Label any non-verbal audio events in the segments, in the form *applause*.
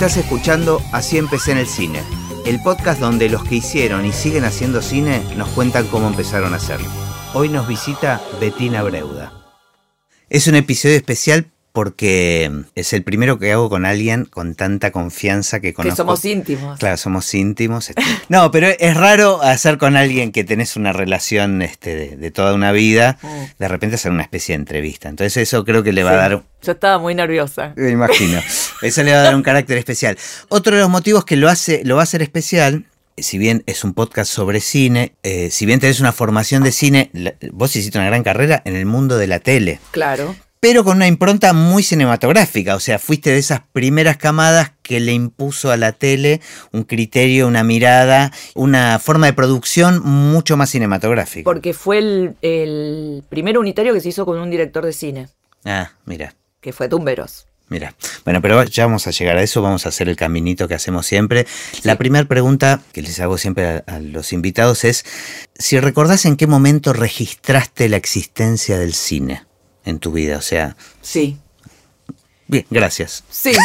Estás escuchando Así empecé en el cine, el podcast donde los que hicieron y siguen haciendo cine nos cuentan cómo empezaron a hacerlo. Hoy nos visita Betina Breuda. Es un episodio especial porque es el primero que hago con alguien con tanta confianza que conozco. Que somos íntimos. Claro, somos íntimos. este. *laughs* No, pero es raro hacer con alguien que tenés una relación este, de, de toda una vida, Mm. de repente hacer una especie de entrevista. Entonces eso creo que le va a dar Yo estaba muy nerviosa. me imagino. Eso le va a dar un carácter especial. Otro de los motivos que lo hace, lo va a hacer especial, si bien es un podcast sobre cine, eh, si bien tenés una formación de cine, la- vos hiciste una gran carrera en el mundo de la tele, Claro. Pero con una impronta muy cinematográfica. O sea, fuiste de esas primeras camadas que le impuso a la tele un criterio, una mirada, una forma de producción mucho más cinematográfica. Porque fue el, el primer unitario que se hizo con un director de cine, Ah, mira. que fue Tumberos. Mira, bueno, pero ya vamos a llegar a eso, vamos a hacer el caminito que hacemos siempre. La primera pregunta que les hago siempre a, a los invitados es si recordás en qué momento registraste la existencia del cine en tu vida, o sea, Sí. bien, gracias. Sí. *laughs*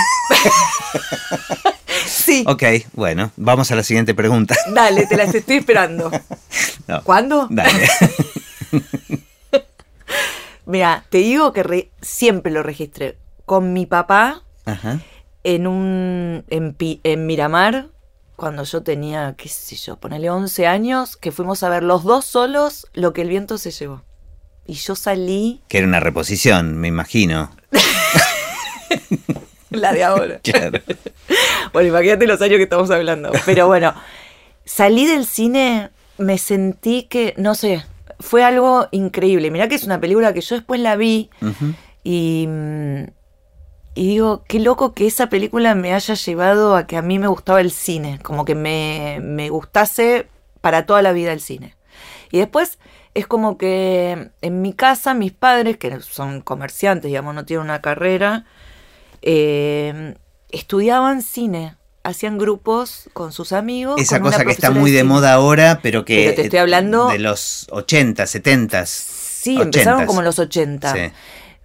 sí. Ok, bueno, vamos a la siguiente pregunta. Dale, te las estoy esperando. *laughs* No, ¿Cuándo? Dale. *laughs* Mira, te digo que re- siempre lo registré con mi papá Ajá. en un en, en Miramar cuando yo tenía, qué sé yo, ponele 11 años, que fuimos a ver los dos solos lo que el viento se llevó. Y yo salí Que era una reposición, me imagino. *laughs* la de ahora. Claro. Bueno, imagínate los años que estamos hablando. Pero bueno, salí del cine, me sentí que, no sé, fue algo increíble. Mirá que es una película que yo después la vi y, y digo, qué loco que esa película me haya llevado a que a mí me gustaba el cine, como que me, me gustase para toda la vida el cine. Y después es como que en mi casa mis padres, que son comerciantes, digamos, no tienen una carrera, eh, estudiaban cine, hacían grupos con sus amigos. Esa con cosa que está muy de moda ahora, pero que Pero te estoy hablando- de los 80, 70. Sí, empezaron como en los 80. Sí.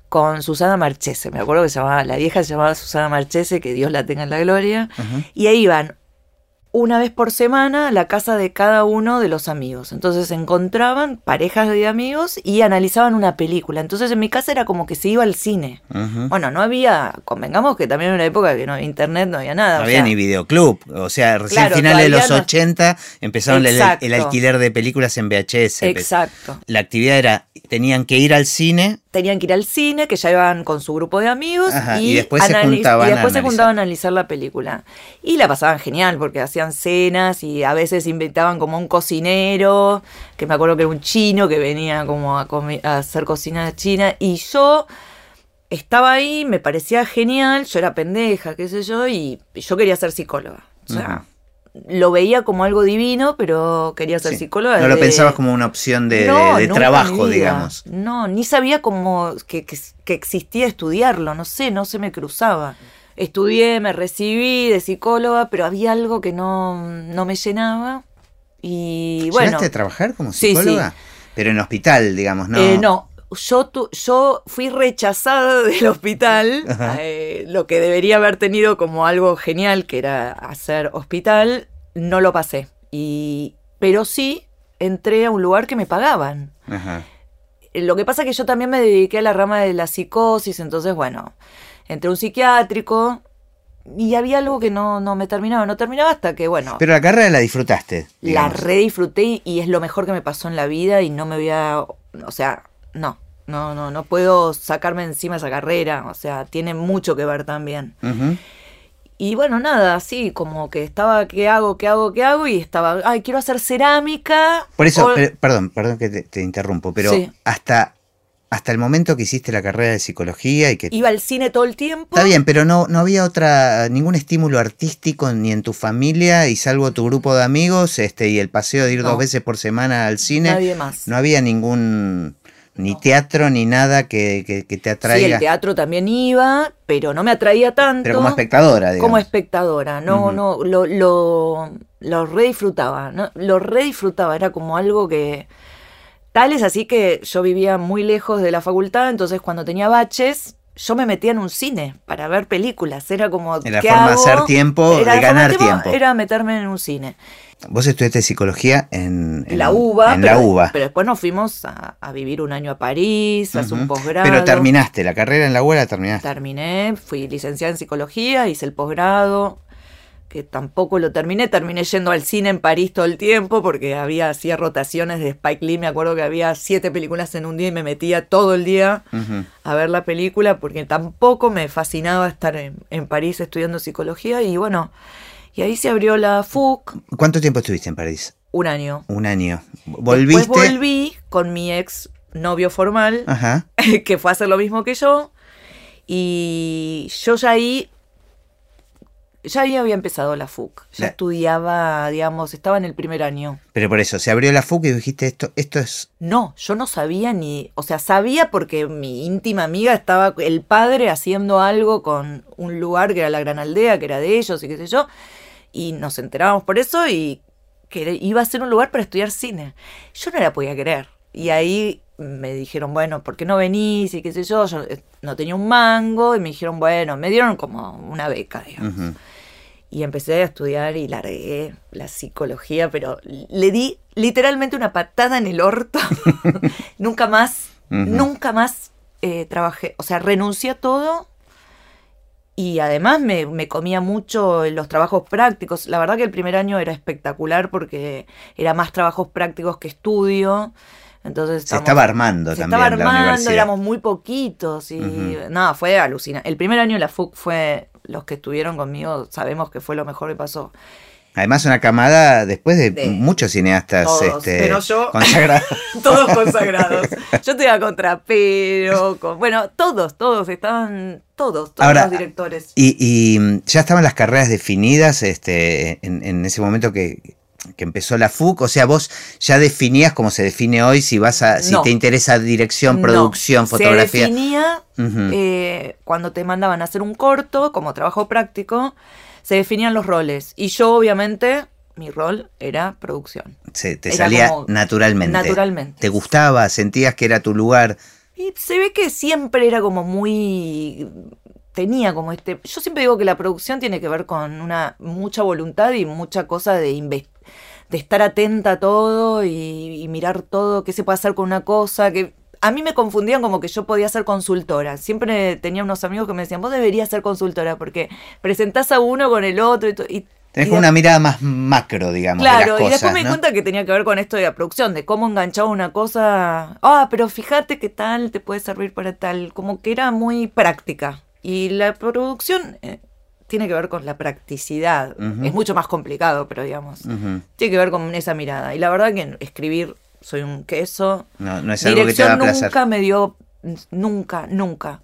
Con Susana Marchese, me acuerdo que se llamaba, la vieja se llamaba Susana Marchese, que Dios la tenga en la gloria. Y ahí iban una vez por semana a la casa de cada uno de los amigos. Entonces se encontraban parejas de amigos y analizaban una película. Entonces en mi casa era como que se iba al cine. Bueno, no había, convengamos que también era una época que no había internet, no había nada. No había sea, ni videoclub. O sea, recién Claro, finales de los no- 80 empezaron el, el alquiler de películas en VHS. Exacto. La actividad era, tenían que ir al cine. Tenían que ir al cine, que ya iban con su grupo de amigos Ajá, y, y después se juntaban y a después se analizar. juntaban a analizar la película. Y la pasaban genial porque hacían cenas y a veces invitaban como a un cocinero, que me acuerdo que era un chino que venía como a, a hacer cocina china y yo estaba ahí, me parecía genial, yo era pendeja, qué sé yo, y yo quería ser psicóloga. O sea, lo veía como algo divino, pero quería ser Sí. psicóloga. No lo pensabas como una opción de, no, trabajo, digamos. No, ni sabía cómo que, que- que existía estudiarlo, no sé, no se me cruzaba. Estudié, me recibí de psicóloga, pero había algo que no, no me llenaba. Y bueno, ¿Llegaste a trabajar como Sí, sí. psicóloga? Pero en hospital, digamos, ¿no? eh, no, yo, tu- yo fui rechazada *laughs* del hospital, eh, lo que debería haber tenido como algo genial, que era hacer hospital, no lo pasé. Y, pero sí entré a un lugar que me pagaban. Ajá. Eh, Lo que pasa es que yo también me dediqué a la rama de la psicosis, entonces, bueno, entré a un psiquiátrico y había algo que no, no me terminaba, no terminaba hasta que, bueno, Pero la carrera la disfrutaste. la digamos. re disfruté y, es lo mejor que me pasó en la vida y no me voy a, o sea, no, no, no, no puedo sacarme encima esa carrera, o sea, tiene mucho que ver también. Y bueno, nada, así como que estaba, ¿qué hago, qué hago, qué hago? Y estaba, ay, quiero hacer cerámica. Por eso, o- pero- perdón, perdón que te, te interrumpo, pero Sí. hasta, hasta el momento que hiciste la carrera de psicología y que... iba al cine todo el tiempo. Está bien, pero no, no había otra, ningún estímulo artístico ni en tu familia y salvo tu grupo de amigos este y el paseo de ir No. dos veces por semana al cine. Nadie más. No había ningún, ni teatro ni nada que, que- que te Sí, atraiga. el teatro también iba, pero no me atraía tanto. pero como espectadora, digamos. Como espectadora, no, Ujú. no, lo, lo, lo re disfrutaba, ¿no? lo re disfrutaba, era como algo que... Tal es así que yo vivía muy lejos de la facultad, entonces cuando tenía baches, yo me metía en un cine para ver películas. Era como. Era ¿qué forma hago? hacer tiempo, Era de ganar tiempo. Era meterme en un cine. Vos estudiaste psicología en, en la UBA. En pero, la UBA. Pero después nos fuimos a, a vivir un año a París, a hacer un posgrado. Pero terminaste, la carrera en la UBA la terminaste. Terminé, fui licenciada en psicología, hice el posgrado, que tampoco lo terminé. Terminé yendo al cine en París todo el tiempo porque había, hacía rotaciones de Spike Lee. Me acuerdo que había siete películas en un día y me metía todo el día a ver la película porque tampoco me fascinaba estar en, en París estudiando psicología. Y bueno, y ahí se abrió la FUC ¿Cuánto tiempo estuviste en París? un año. Un año. ¿Volviste? Después volví con mi ex novio formal. Ajá. *laughs* que fue a hacer lo mismo que yo. Y yo ya ahí, ya había empezado la FUC. Ya La- estudiaba, digamos, estaba en el primer año. Pero por eso, se abrió la FUC y dijiste esto, esto es. No, yo no sabía ni, o sea, sabía porque mi íntima amiga estaba, el padre haciendo algo con un lugar que era la Gran Aldea, que era de ellos y qué sé yo, y nos enterábamos por eso y que iba a ser un lugar para estudiar cine. Yo no la podía creer. Y ahí me dijeron, bueno, ¿por qué no venís? Y qué sé yo, yo eh, no tenía un mango y me dijeron, bueno, me dieron como una beca, digamos. Ujú. Y empecé a estudiar y largué la psicología, pero le di literalmente una patada en el orto. *laughs* nunca más, nunca más eh, trabajé. O sea, renuncié a todo y además me, me comía mucho en los trabajos prácticos. La verdad que el primer año era espectacular porque era más trabajos prácticos que estudio. Entonces Se estaba armando se también estaba armando, éramos muy poquitos y nada, fue alucinante. El primer año de la FUC fue, los que estuvieron conmigo sabemos que fue lo mejor que pasó. Además, una camada después de, De muchos cineastas todos, este, pero yo- *laughs* consagrados. *laughs* Todos consagrados. Yo te iba con, bueno, todos, todos, estaban todos, todos Ahora, los directores. Y, y, mm, ya estaban las carreras definidas este, en, en ese momento que, que empezó la FUC. O sea, vos ya definías como se define hoy si vas a, si No. te interesa dirección, No, producción, fotografía. Se definía eh, cuando te mandaban a hacer un corto como trabajo práctico, se definían los roles. Y yo, obviamente, mi rol era producción. Se- te era salía naturalmente. naturalmente. ¿Te gustaba? ¿Sentías que era tu lugar? Y se ve que siempre era como muy tenía como este yo siempre digo que la producción tiene que ver con una mucha voluntad y mucha cosa de inves- de estar atenta a todo y, y mirar todo qué se puede hacer con una cosa que a mí me confundían como que yo podía ser consultora. Siempre tenía unos amigos que me decían, vos deberías ser consultora porque presentás a uno con el otro y, y- Tenés una mirada más macro, digamos, de Claro, y después me di ¿no? cuenta que tenía que ver con esto de la producción, de cómo enganchaba una cosa. Ah, pero fíjate qué tal te puede servir para tal. Como que era muy práctica. Y la producción eh, tiene que ver con la practicidad. Es mucho más complicado, pero digamos. Tiene que ver con esa mirada. Y la verdad que escribir, soy un queso. No, no es algo que te da Dirección placer. nunca me dio, nunca, nunca.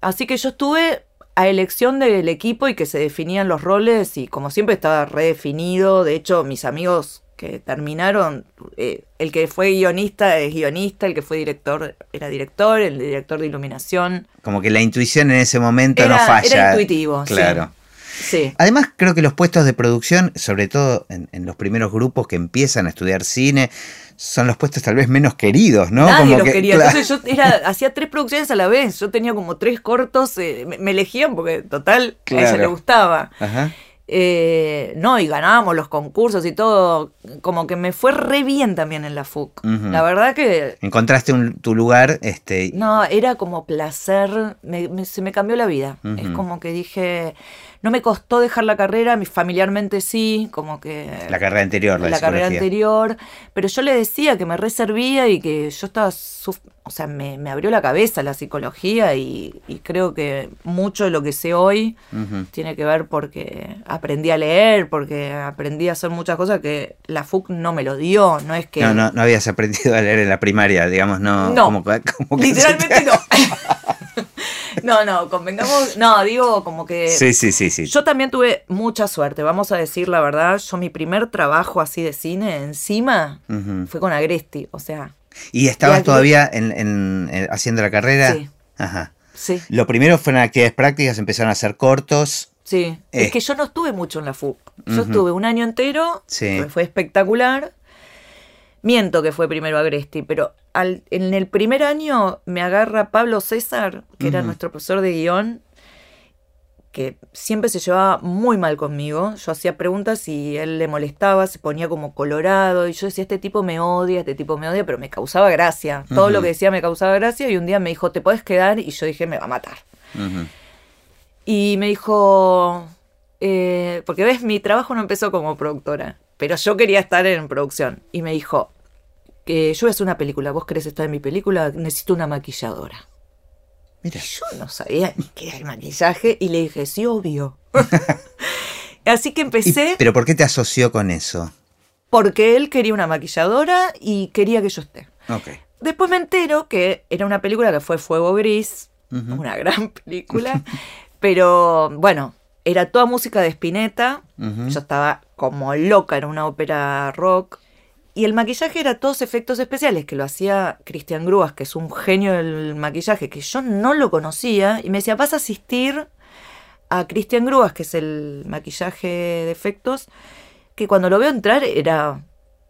Así que yo estuve a elección del equipo y que se definían los roles y como siempre estaba redefinido. De hecho, mis amigos que terminaron, eh, el que fue guionista es guionista, el que fue director era director, el director de iluminación. Como que la intuición en ese momento Era, no falla. era intuitivo, sí. Claro. Sí. Además, creo que los puestos de producción, sobre todo en, en los primeros grupos que empiezan a estudiar cine, son los puestos tal vez menos queridos, ¿no? Nadie Como los que- quería. claro. Entonces yo era, hacía tres producciones a la vez. Yo tenía como tres cortos. eh, me, me elegían porque, total, a ella le gustaba. Ajá. Eh, no, y ganábamos los concursos y todo. Como que me fue re bien también en la FUC. La verdad que. Encontraste un- tu lugar, este, No, era como placer. me- me- se me cambió la vida. Es como que dije. No me costó dejar la carrera, mi- familiarmente sí, como que. la carrera anterior, la, la carrera anterior, pero yo le decía que me reservía y que yo estaba, suf- o sea, me, me abrió la cabeza la psicología y, y creo que mucho de lo que sé hoy tiene que ver porque aprendí a leer, porque aprendí a hacer muchas cosas que la FUC no me lo dio, no es que... No, no, no habías aprendido a leer en la primaria, digamos, no. No. como que- como que Literalmente *laughs* no. No, no, convengamos, no, digo como que... Sí, sí, sí, sí. Yo también tuve mucha suerte, vamos a decir la verdad. Yo mi primer trabajo así de cine encima fue con Agresti, o sea, ¿Y estabas y todavía en, en- en- haciendo la carrera? Sí. Ajá. sí, Lo primero fueron actividades prácticas, empezaron a hacer cortos. sí. Eh. Es que yo no estuve mucho en la FUC. Yo estuve un año entero, Sí. fue espectacular. Miento que fue primero Agresti, pero al- en el primer año me agarra Pablo César, que era nuestro profesor de guion, que siempre se llevaba muy mal conmigo. Yo hacía preguntas y él le molestaba, se ponía como colorado y yo decía, este tipo me odia, este tipo me odia, pero me causaba gracia. Todo lo que decía me causaba gracia y un día me dijo, ¿te puedes quedar? Y yo dije, me va a matar. Y me dijo, eh, porque ves, mi trabajo no empezó como productora, pero yo quería estar en producción. Y me dijo, que yo voy a hacer una película, vos querés estar en mi película, necesito una maquilladora. Mira. Yo no sabía ni qué era el maquillaje y le dije, sí, obvio. *laughs* Así que ¿Y- empecé ¿Pero por qué te asoció con eso? porque él quería una maquilladora y quería que yo esté. Después me entero que era una película que fue Fuego Gris, una gran película, pero bueno, era toda música de Spinetta, yo estaba como loca, era una ópera rock, y el maquillaje era todos efectos especiales, que lo hacía Cristian Grúas, que es un genio del maquillaje, que yo no lo conocía, y me decía, vas a asistir a Cristian Grúas, que es el maquillaje de efectos, que cuando lo veo entrar era...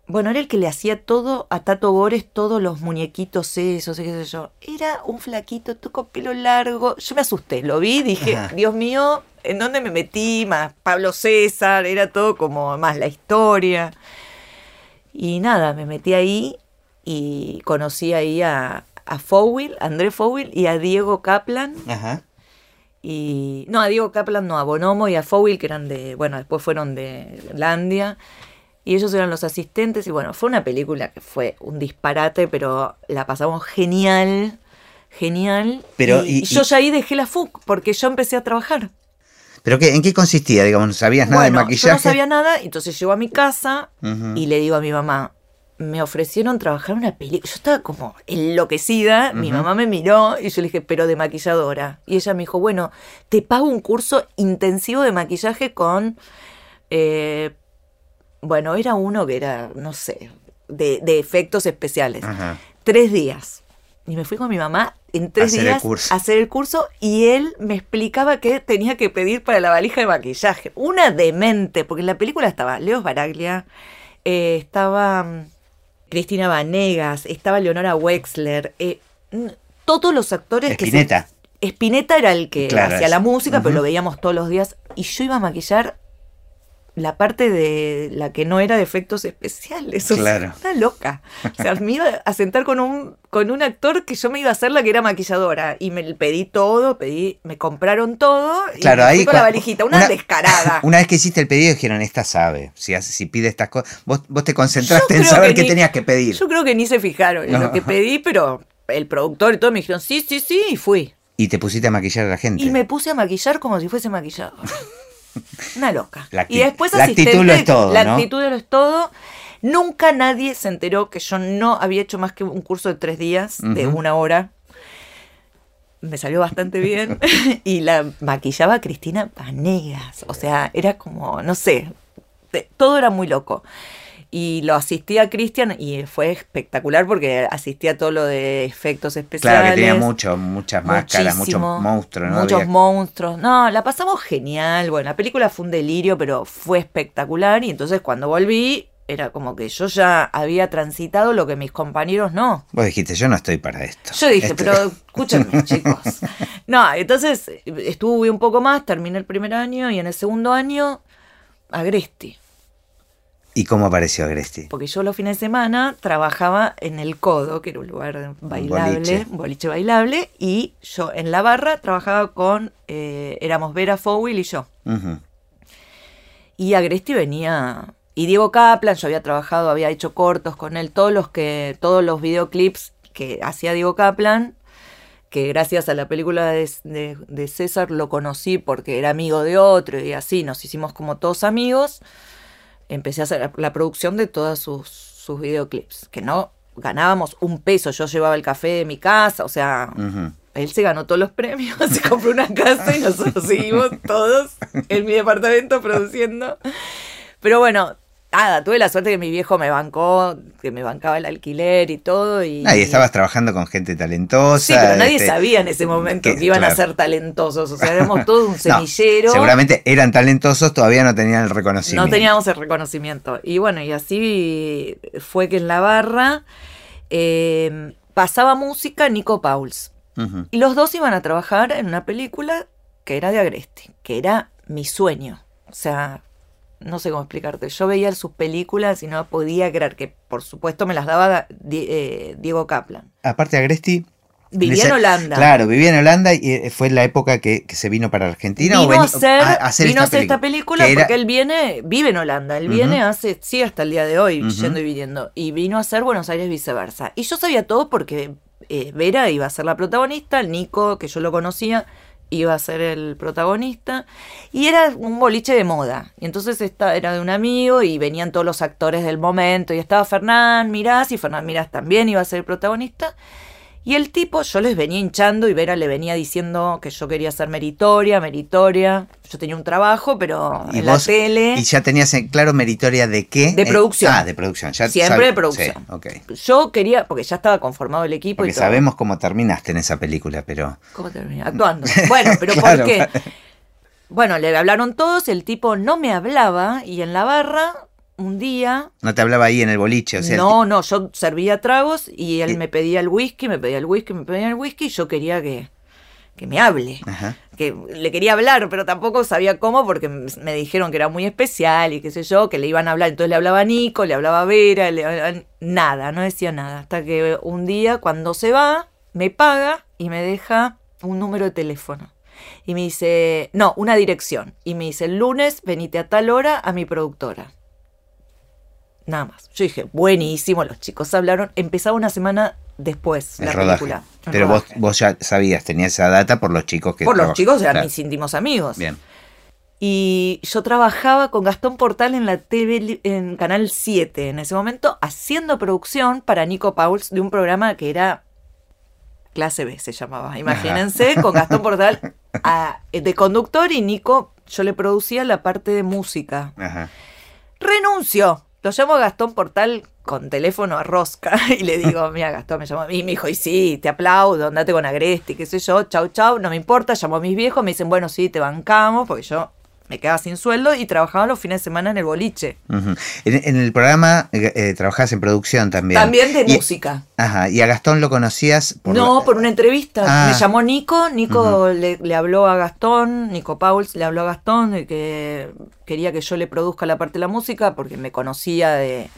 Bueno, era el que le hacía todo a Tato Bores, todos los muñequitos esos, y qué sé yo. Era un flaquito, tú con pelo largo. Yo me asusté, lo vi, dije. Dios mío, ¿en dónde me metí? Más Pablo César, era todo como más la historia. Y nada, me metí ahí y conocí ahí a, a Fowil, a André Fowil y a Diego Kaplan. Ajá. Y no, a Diego Kaplan, no, a Bonomo y a Fowil, que eran de, bueno, después fueron de Landia. Y ellos eran los asistentes. Y bueno, fue una película que fue un disparate, pero la pasamos genial, genial. Pero, y, y- y yo y- ya ahí dejé la FUC, porque yo empecé a trabajar. ¿Pero qué, en qué consistía? Digamos, ¿no sabías nada bueno, de maquillaje? yo no sabía nada, entonces llego a mi casa y le digo a mi mamá, me ofrecieron trabajar en una película. Yo estaba como enloquecida. Mi mamá me miró y yo le dije, pero de maquilladora. Y ella me dijo, bueno, te pago un curso intensivo de maquillaje con. eh, bueno, era uno que era, no sé, de, de efectos especiales. Tres días. Y me fui con mi mamá en tres Hacer días hacer el curso y él me explicaba qué tenía que pedir para la valija de maquillaje. Una demente, porque en la película estaba Leo Baraglia, eh, estaba mm, Cristina Vanegas, estaba Leonora Wexler, eh, todos los actores que... se- Spinetta. Spinetta era el que Claro, hacía la música, pero lo veíamos todos los días. Y yo iba a maquillar la parte de la que no era de efectos especiales. O sea, Claro. una loca. O sea, me iba a sentar con un, con un actor que yo me iba a hacer la que era maquilladora. Y me pedí todo, pedí, me compraron todo. Y Claro, me ahí fui con la valijita, una, descarada. *laughs* Una vez que hiciste el pedido dijeron, esta sabe, si, hace, si pide estas cosas, vos, vos te concentraste en saber qué tenías que pedir. Yo creo que ni se fijaron en No. lo que *laughs* pedí, pero el productor y todo me dijeron, sí, sí, sí, y fui. Y te pusiste a maquillar a la gente. Y me puse a maquillar como si fuese maquillador. *laughs* Una loca. La y después la actitud lo es todo, La ¿no? actitud lo es todo. Nunca nadie se enteró que yo no había hecho más que un curso de tres días, de una hora. Me salió bastante bien. *laughs* y la maquillaba Cristina Vanegas. O sea, era como, no sé, todo era muy loco. Y lo asistí a Cristian y fue espectacular porque asistí a todo lo de efectos especiales. Claro, que tenía mucho, muchas máscaras, muchos monstruos, ¿no? Muchos Había- monstruos. No, la pasamos genial. Bueno, la película fue un delirio, pero fue espectacular. Y entonces cuando volví, era como que yo ya había transitado lo que mis compañeros no. Vos dijiste, yo no estoy para esto. Yo dije, Esto- pero escúchenme, *laughs* chicos. No, entonces estuve un poco más, terminé el primer año y en el segundo año, Agresti. ¿Y cómo apareció Agresti? Porque yo los fines de semana trabajaba en el Codo, que era un lugar bailable, boliche. un boliche bailable, y yo en la barra trabajaba con, eh, éramos Vera Fowil y yo. Ujú. Y Agresti venía, y Diego Kaplan, yo había trabajado, había hecho cortos con él, todos los que, todos los videoclips que hacía Diego Kaplan, que gracias a la película de, de- de César lo conocí porque era amigo de otro y así nos hicimos como todos amigos. Empecé a hacer la, producción de todos sus, sus videoclips, que no ganábamos un peso, yo llevaba el café de mi casa, o sea, él se ganó todos los premios, *laughs* se compró una casa y nosotros seguimos todos en mi departamento produciendo. Pero bueno, nada, tuve la suerte que mi viejo me bancó, que me bancaba el alquiler y todo. Y, Ah, y estabas trabajando con gente talentosa. Sí, pero nadie este, sabía en ese momento que, que- iban a ser talentosos. O sea, *laughs* éramos todos un No, semillero. seguramente eran talentosos, todavía no tenían el reconocimiento. No teníamos el reconocimiento. Y bueno, y así fue que en la barra eh, pasaba música Nico Pauls. Y los dos iban a trabajar en una película que era de Agresti, que era mi sueño. O sea, no sé cómo explicarte. Yo veía sus películas y no podía creer que, por supuesto, me las daba eh, Diego Kaplan. Aparte, Agresti. Vivía en Holanda. Claro, vivía en Holanda y eh, fue la época que, que se vino para Argentina. Vino o a hacer, hacer vino a esta hacer esta película era- porque él viene, vive en Holanda, él viene hace, sí, hasta el día de hoy, yendo y viniendo, y vino a hacer Buenos Aires viceversa. Y yo sabía todo porque eh, Vera iba a ser la protagonista, Nico, que yo lo conocía, iba a ser el protagonista, y era un boliche de moda. Y entonces esta era de un amigo y venían todos los actores del momento, y estaba Fernán Mirás, y Fernán Mirás también iba a ser el protagonista. Y el tipo, yo les venía hinchando y Vera le venía diciendo que yo quería ser meritoria, meritoria. Yo tenía un trabajo, pero en la tele. Y ya tenías en claro meritoria de qué? De Eh, producción. ah, de producción. Ya Siempre sabe- de producción. Sí, ok. Yo quería, porque ya estaba conformado el equipo Porque y todo. sabemos cómo terminaste en esa película, pero. ¿Cómo terminé? Actuando. Bueno, pero *laughs* Claro. ¿por qué? Bueno, le hablaron todos, el tipo no me hablaba y en la barra, un día, No te hablaba ahí en el boliche, o sea. no, no, yo servía tragos y él Eh. me pedía el whisky, me pedía el whisky, me pedía el whisky y yo quería que, que me hable. Ajá. que le quería hablar, pero tampoco sabía cómo porque me dijeron que era muy especial y qué sé yo, que le iban a hablar. Entonces le hablaba a Nico, le hablaba a Vera, le hablaba- nada, no decía nada. Hasta que un día, cuando se va, me paga y me deja un número de teléfono. Y me dice, no, una dirección. Y me dice, el lunes venite a tal hora a mi productora. Nada más. Yo dije, buenísimo, los chicos hablaron. Empezaba una semana después El la rodaje. película. el Pero vos, rodaje. vos ya sabías, tenías esa data por los chicos que Por los chicos eran Claro. mis íntimos amigos. Bien. Y yo trabajaba con Gastón Portal en la TV, en Canal 7 en ese momento, haciendo producción para Nico Pauls de un programa que era Clase B, se llamaba. Imagínense, con Gastón Portal *laughs* a- de conductor y Nico, yo le producía la parte de música. Ajá. Renunció. Lo llamo a Gastón Portal con teléfono a rosca *laughs* y le digo, mira, Gastón me llamó a mí. Me dijo, y sí, te aplaudo, andate con Agresti, qué sé yo, chau, chau, no me importa. Llamó a mis viejos, me dicen, bueno, sí, te bancamos, porque yo me quedaba sin sueldo y trabajaba los fines de semana en el boliche. En, en el programa eh, eh, trabajás en producción también. También de Y- música. Ajá. ¿Y a Gastón lo conocías? no, la- por una entrevista. Ah. Me llamó Nico, Nico le, le habló a Gastón, Nico Pauls le habló a Gastón de que quería que yo le produzca la parte de la música porque me conocía de,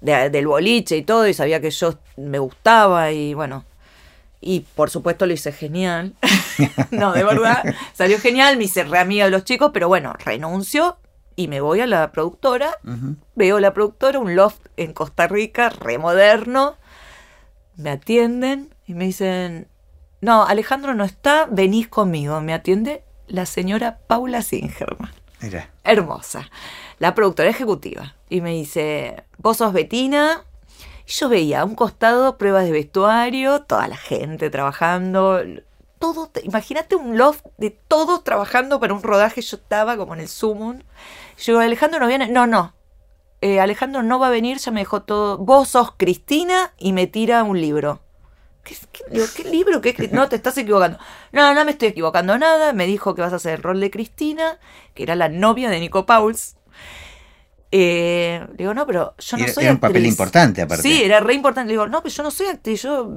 de- del boliche y todo y sabía que yo me gustaba y bueno. Y por supuesto lo hice genial. *laughs* no, de verdad. Salió genial, me hice re amiga de los chicos, pero bueno, renuncio y me voy a la productora. Ujú. Veo la productora, un loft en Costa Rica, re moderno. Me atienden y me dicen, no, Alejandro no está, venís conmigo. Me atiende la señora Paula Singerman, Mira. hermosa, la productora ejecutiva. Y me dice, vos sos Betina. Y yo veía a un costado pruebas de vestuario, toda la gente trabajando. Todo, imagínate un loft de todos trabajando para un rodaje. Yo estaba como en el sumum. Yo Alejandro no viene. No, no. Eh, Alejandro no va a venir, ya me dejó todo. Vos sos Cristina y me tira un libro. ¿Qué, qué- ¿qué libro? ¿Qué, no, te estás equivocando. No, no me estoy equivocando nada. Me dijo que vas a hacer el rol de Cristina, que era la novia de Nico Pauls. Eh, le digo, no, pero yo no Era- soy era un papel importante, aparte. Sí, era re importante. Le digo, no, pero yo no soy actriz, yo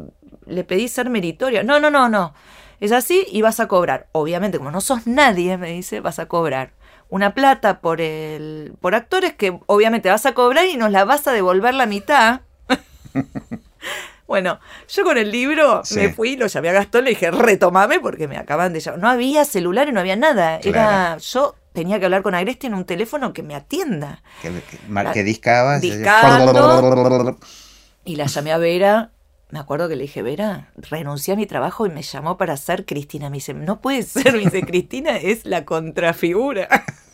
le pedí ser meritoria. No, no, no, no. Es así y vas a cobrar. Obviamente, como no sos nadie, me dice, vas a cobrar una plata por el por actores que obviamente vas a cobrar y nos la vas a devolver la mitad. *laughs* bueno, yo con el libro Sí. me fui, lo llamé a Gastón, le dije, retomame porque me acaban de llamar. No había celulares, no había nada. Era, yo tenía que hablar con Agresti en un teléfono que me atienda. Que, que. Discando. *laughs* Y la llamé a Vera. Me acuerdo que le dije, Vera, renuncié a mi trabajo y me llamó para ser Cristina. Me dice, no puede ser. Me dice, Cristina es la contrafigura.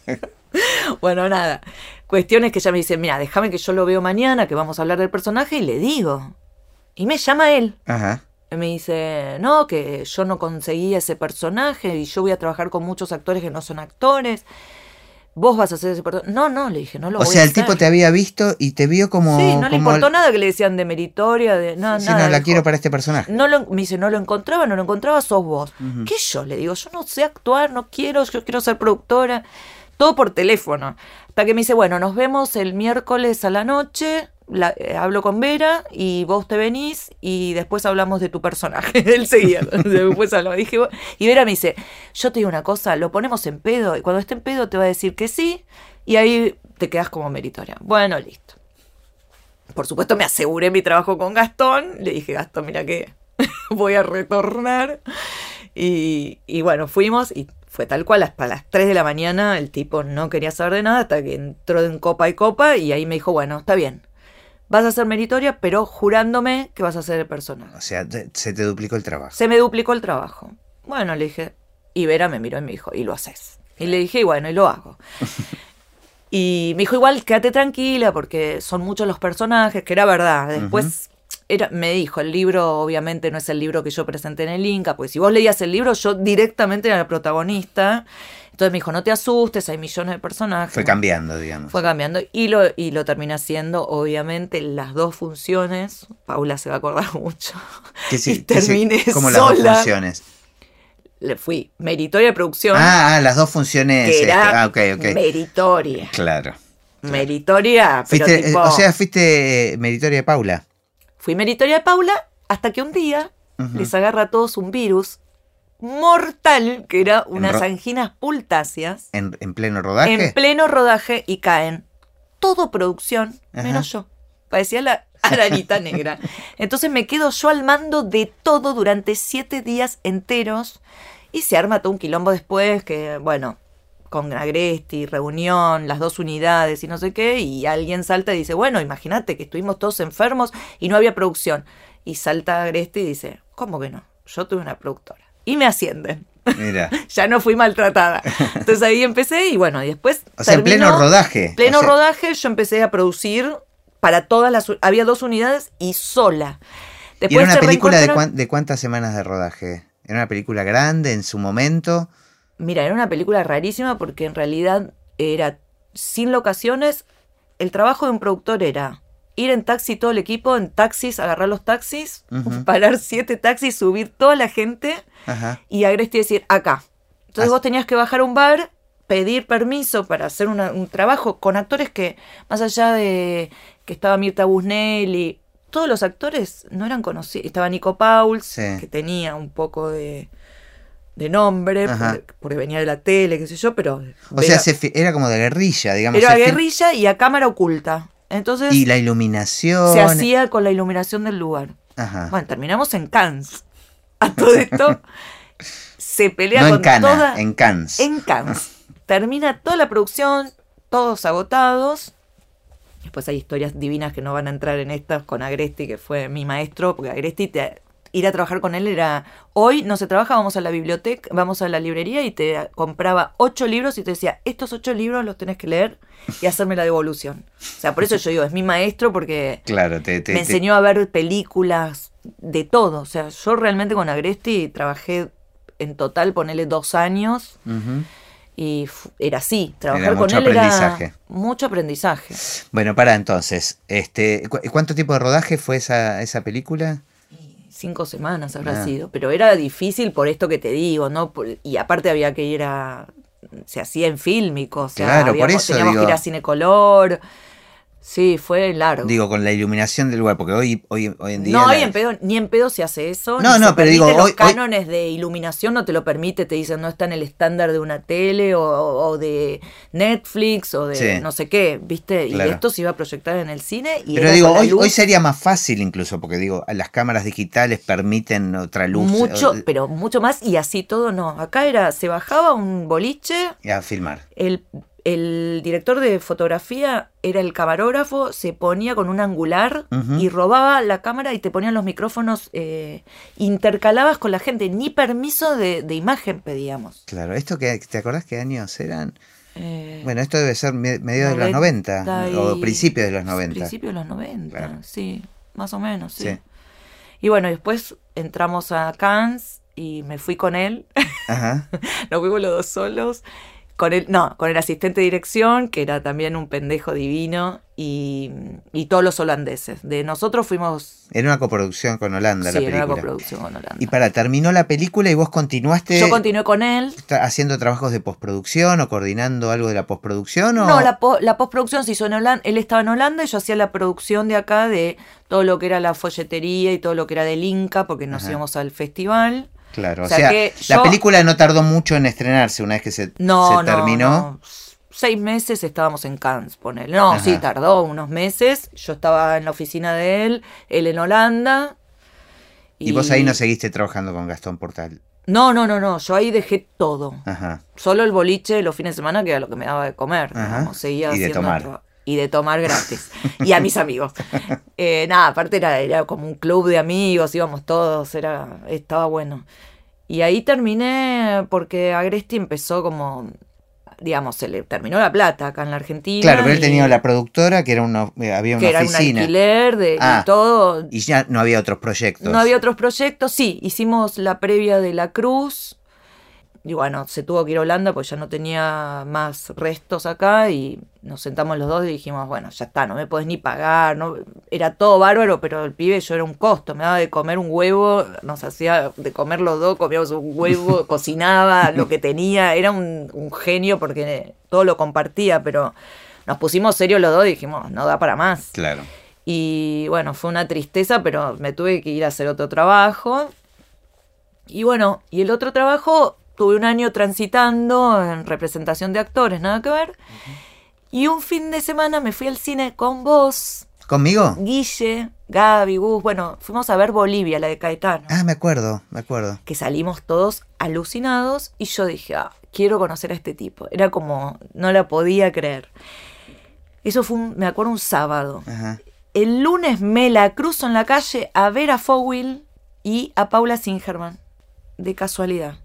*laughs* bueno, nada. Cuestiones que ella me dice, mira, déjame que yo lo veo mañana, que vamos a hablar del personaje, y le digo. Y me llama él. Ajá. Me dice, no, que yo no conseguí ese personaje y yo voy a trabajar con muchos actores que no son actores. vos vas a hacer ese personaje. No, no, le dije, no lo O voy sea, a el tipo hacer. te había visto y te vio como. Sí, no le importó nada que le decían de meritoria, de no, Sí, nada. no, la dijo, quiero para este personaje. No lo, me dice, no lo encontraba, no lo encontraba, sos vos. ¿Qué yo? Le digo, yo no sé actuar, no quiero, yo quiero ser productora. Todo por teléfono. Hasta que me dice, bueno, nos vemos el miércoles a la noche, la- eh, hablo con Vera y vos te venís y después hablamos de tu personaje. Él seguía, después. Dije, y Vera me dice, yo te digo una cosa, lo ponemos en pedo y cuando esté en pedo te va a decir que sí y ahí te quedas como meritoria. Bueno, listo. Por supuesto me aseguré mi trabajo con Gastón. Le dije, Gastón, mira que *laughs* voy a retornar. Y, y bueno, fuimos y fue tal cual, hasta las 3 de la mañana el tipo no quería saber de nada hasta que entró en copa y copa y ahí me dijo, bueno, está bien, vas a ser meritoria, pero jurándome que vas a ser el personaje. O sea, te- se te duplicó el trabajo. Se me duplicó el trabajo. Bueno, le dije, y Vera me miró y me dijo, y lo haces. Y le dije, y bueno, y lo hago. *laughs* Y me dijo, igual, quédate tranquila, porque son muchos los personajes, que era verdad. Después era, me dijo, el libro obviamente no es el libro que yo presenté en el Inca, pues si vos leías el libro, yo directamente era la protagonista. Entonces me dijo, no te asustes, hay millones de personajes. Fue cambiando, digamos. Fue cambiando y lo, y lo terminé haciendo, obviamente, las dos funciones. Paula se va a acordar *laughs* mucho. ¿Qué sí- y sí- terminé como las dos funciones. Le fui meritoria de producción, Ah, ah, las dos funciones. que este, era ah, ok, ok. meritoria. Claro. Meritoria, pero Fuiste, eh, tipo, O sea, fuiste eh, meritoria de Paula. fui meritoria de Paula hasta que un día les agarra a todos un virus mortal, que era unas anginas pultáceas, En, en pleno rodaje. en pleno rodaje y caen. Todo producción, Ajá. menos yo. Parecía la arañita *laughs* negra. Entonces me quedo yo al mando de todo durante siete días enteros y se arma todo un quilombo después que, bueno, con Agresti, reunión, las dos unidades y no sé qué, y alguien salta y dice, bueno, imagínate que estuvimos todos enfermos y no había producción. Y salta Agresti y dice, ¿cómo que no? Yo tuve una productora. Y me ascienden. Mira. *laughs* ya no fui maltratada. Entonces ahí empecé y bueno, y después... O sea, en pleno rodaje. Pleno O sea, rodaje, yo empecé a producir para todas las... Había dos unidades y sola. ¿Y era una película de, de cuántas semanas de rodaje? ¿Era una película grande en su momento? Mira, era una película rarísima porque en realidad era sin locaciones. El trabajo de un productor era ir en taxi todo el equipo, en taxis, agarrar los taxis, Ujú. *laughs* parar siete taxis, subir toda la gente Ajá. y Agresti decir acá. Entonces vos tenías que bajar a un bar, pedir permiso para hacer una- un trabajo con actores que, más allá de que estaba Mirta Busnelli, todos los actores no eran conocidos. Estaba Nico Pauls, Sí. que tenía un poco de, de nombre, porque, porque venía de la tele, qué sé yo, pero O sea, era, se fi- era como de guerrilla, digamos. era guerrilla y a cámara oculta. Entonces Y la iluminación. se hacía con la iluminación del lugar. Ajá. Bueno, terminamos en Cannes. A todo esto *laughs* se pelea no en con Cana, toda... en Cannes. en Cannes. Termina toda la producción, todos agotados. Después hay historias divinas que no van a entrar en estas con Agresti, que fue mi maestro, porque Agresti, te- ir a trabajar con él era, hoy no se trabaja, vamos a la biblioteca, vamos a la librería y te compraba ocho libros y te decía, estos ocho libros los tenés que leer y hacerme la devolución. O sea, por eso yo digo, es mi maestro porque Claro, te, te- me te- enseñó a ver películas de todo. O sea, yo realmente con Agresti trabajé en total, ponele dos años. Y era así, trabajar Era con mucho él aprendizaje. era mucho aprendizaje. Bueno, para entonces, este, ¿cu- ¿cuánto tiempo de rodaje fue esa, esa película? Cinco semanas habrá Ah. sido, pero era difícil por esto que te digo, ¿no? Por- y aparte había que ir a... Se hacía en fílmico, o sea, Claro, por eso teníamos digo- que ir a Cinecolor. Sí, fue largo. Digo, con la iluminación del lugar, porque hoy, hoy, hoy en día... no, la- hay en pedo, ni en pedo se hace eso. No, no, pero digo, hoy- Los cánones de iluminación no te lo permite, te dicen no está en el estándar de una tele o, o de Netflix o de Sí. no sé qué, ¿viste? Y esto se iba a proyectar en el cine y Pero digo, hoy, luz hoy sería más fácil incluso, porque digo, las cámaras digitales permiten otra luz. mucho, eh, pero mucho más y así todo no. Acá era, se bajaba un boliche, y a filmar. el, el director de fotografía era el camarógrafo, se ponía con un angular y robaba la cámara y te ponían los micrófonos, eh, intercalabas con la gente, ni permiso de, de imagen pedíamos. Claro, esto que te acordás qué años eran? Eh, Bueno, esto debe ser me- medio de los 90 90 y- o principios de los 90. Principios de los 90, Claro. sí, más o menos, sí. Sí. Y bueno, después entramos a Cannes y me fui con él. Ajá. *laughs* Nos fuimos los dos solos. Con el, no, con el asistente de dirección, que era también un pendejo divino, y, y todos los holandeses. De nosotros fuimos... Era una coproducción con Holanda sí, la era película. una coproducción con Holanda. Y para, terminó la película y vos continuaste Yo continué con él. haciendo trabajos de postproducción o coordinando algo de la postproducción o... No, la, po- la postproducción se hizo en Holanda. Él estaba en Holanda y yo hacía la producción de acá de todo lo que era la folletería y todo lo que era del Inca, porque nos Ajá. íbamos al festival. Claro, o O sea que la yo- película no tardó mucho en estrenarse una vez que se, No, se terminó. no. Seis meses estábamos en Cannes, ponele. No, Ajá. sí, tardó unos meses. Yo estaba en la oficina de él, él en Holanda. Y... vos ahí no seguiste trabajando con Gastón Portal. No, no, no, no. Yo ahí dejé todo. Ajá. Solo el boliche los fines de semana, que era lo que me daba de comer. Seguía Y de tomar. otro- Y de tomar gratis. y a mis amigos. Eh, nada, aparte era, era como un club de amigos, íbamos todos, era, estaba bueno. Y ahí terminé porque Agresti empezó como, digamos, se le terminó la plata acá en la Argentina. Claro, pero él tenía la productora que era una, eh, había una que era un alquiler de, Ah. y todo. Y ya no había otros proyectos. No había otros proyectos, sí, hicimos la previa de la Cruz. Y bueno, se tuvo que ir a Holanda porque ya no tenía más restos acá y nos sentamos los dos y dijimos, bueno, ya está, no me podés ni pagar, no era todo bárbaro, pero el pibe yo era un costo, me daba de comer un huevo, nos hacía de comer los dos, comíamos un huevo, *laughs* cocinaba lo que tenía, era un, un genio porque todo lo compartía, pero nos pusimos serios los dos y dijimos, no da para más. Claro. Y bueno, fue una tristeza, pero me tuve que ir a hacer otro trabajo. Y bueno, y el otro trabajo tuve un año transitando en representación de actores, nada que ver. Y un fin de semana me fui al cine con vos, ¿Conmigo? Guille, Gaby, Gus. Bueno, fuimos a ver Bolivia, la de Caetano. Ah, me acuerdo, me acuerdo. Que salimos todos alucinados y yo dije, ah, quiero conocer a este tipo. Era como, no la podía creer. Eso fue, un- me acuerdo, un sábado. Ajá. El lunes me la cruzo en la calle a ver a Fowil y a Paula Singerman. De casualidad.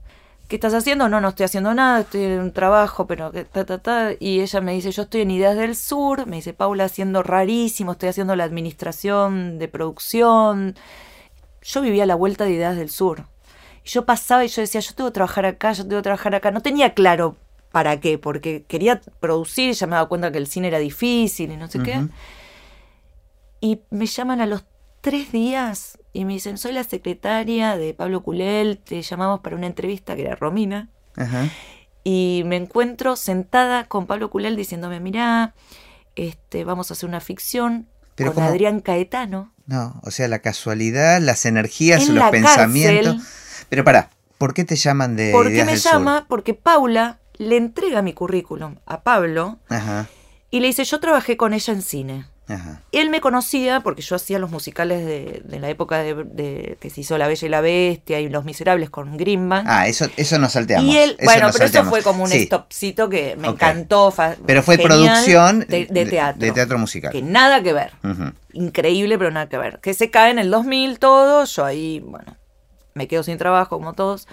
¿Qué estás haciendo? No, no estoy haciendo nada, estoy en un trabajo, pero ta, ta, ta. Y ella me dice, yo estoy en Ideas del Sur. Me dice, Paula, haciendo rarísimo, estoy haciendo la administración de producción. Yo vivía a la vuelta de Ideas del Sur. Y yo pasaba y yo decía, yo tengo que trabajar acá, yo tengo que trabajar acá. No tenía claro para qué, porque quería producir, ya me daba cuenta que el cine era difícil y no sé qué. Y me llaman a los tres días y me dicen, soy la secretaria de Pablo Culel, te llamamos para una entrevista, que era Romina. Ajá. Y me encuentro sentada con Pablo Culel diciéndome, mirá, este, vamos a hacer una ficción Pero con ¿cómo? Adrián Caetano. No, o sea, la casualidad, las energías, En los la pensamientos. cárcel. Pero pará, ¿por qué te llaman de ¿Por qué me Sur? llama? Porque Paula le entrega mi currículum a Pablo Ajá, y le dice, yo trabajé con ella en cine. Ajá. Él me conocía porque yo hacía los musicales de, de la época de, de- que se hizo La Bella y la Bestia y Los Miserables con Greenbank. Ah, eso, eso nos salteamos. y él, eso bueno, pero eso fue como un Sí, stopcito que me encantó. Pero fue producción de, de teatro. de teatro musical. Que nada que ver. Increíble, pero nada que ver. Que se cae en el 2000 todo. Yo ahí, bueno, me quedo sin trabajo como todos.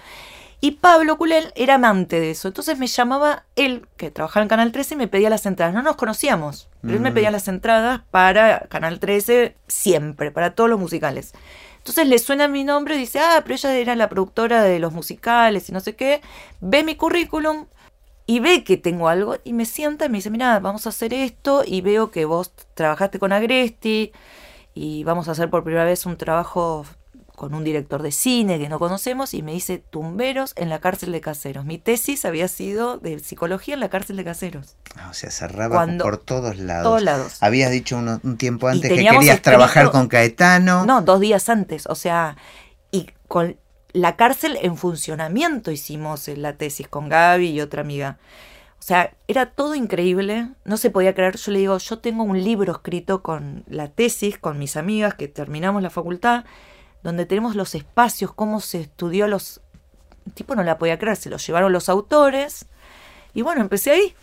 Y Pablo Culel era amante de eso. Entonces me llamaba él, que trabajaba en Canal 13, y me pedía las entradas. No nos conocíamos, pero él me Mm. pedía las entradas para Canal 13 siempre, para todos los musicales. Entonces le suena mi nombre y dice, ah, pero ella era la productora de los musicales y no sé qué. Ve mi currículum y ve que tengo algo y me sienta y me dice, mira, vamos a hacer esto y veo que vos trabajaste con Agresti y vamos a hacer por primera vez un trabajo con un director de cine que no conocemos y me dice Tumberos en la cárcel de caseros. Mi tesis había sido de psicología en la cárcel de caseros. Ah, O sea, cerraba Cuando- por todos lados. Todos lados. Habías dicho un, un tiempo antes que querías trabajar escrito- con Caetano. No, dos días antes. O sea, y con la cárcel en funcionamiento hicimos eh, la tesis con Gaby y otra amiga. O sea, era todo increíble, no se podía creer. Yo le digo, yo tengo un libro escrito con la tesis, con mis amigas que terminamos la facultad, donde tenemos los espacios, cómo se estudió los... El tipo no la podía creer, se los llevaron los autores. Y bueno, empecé ahí.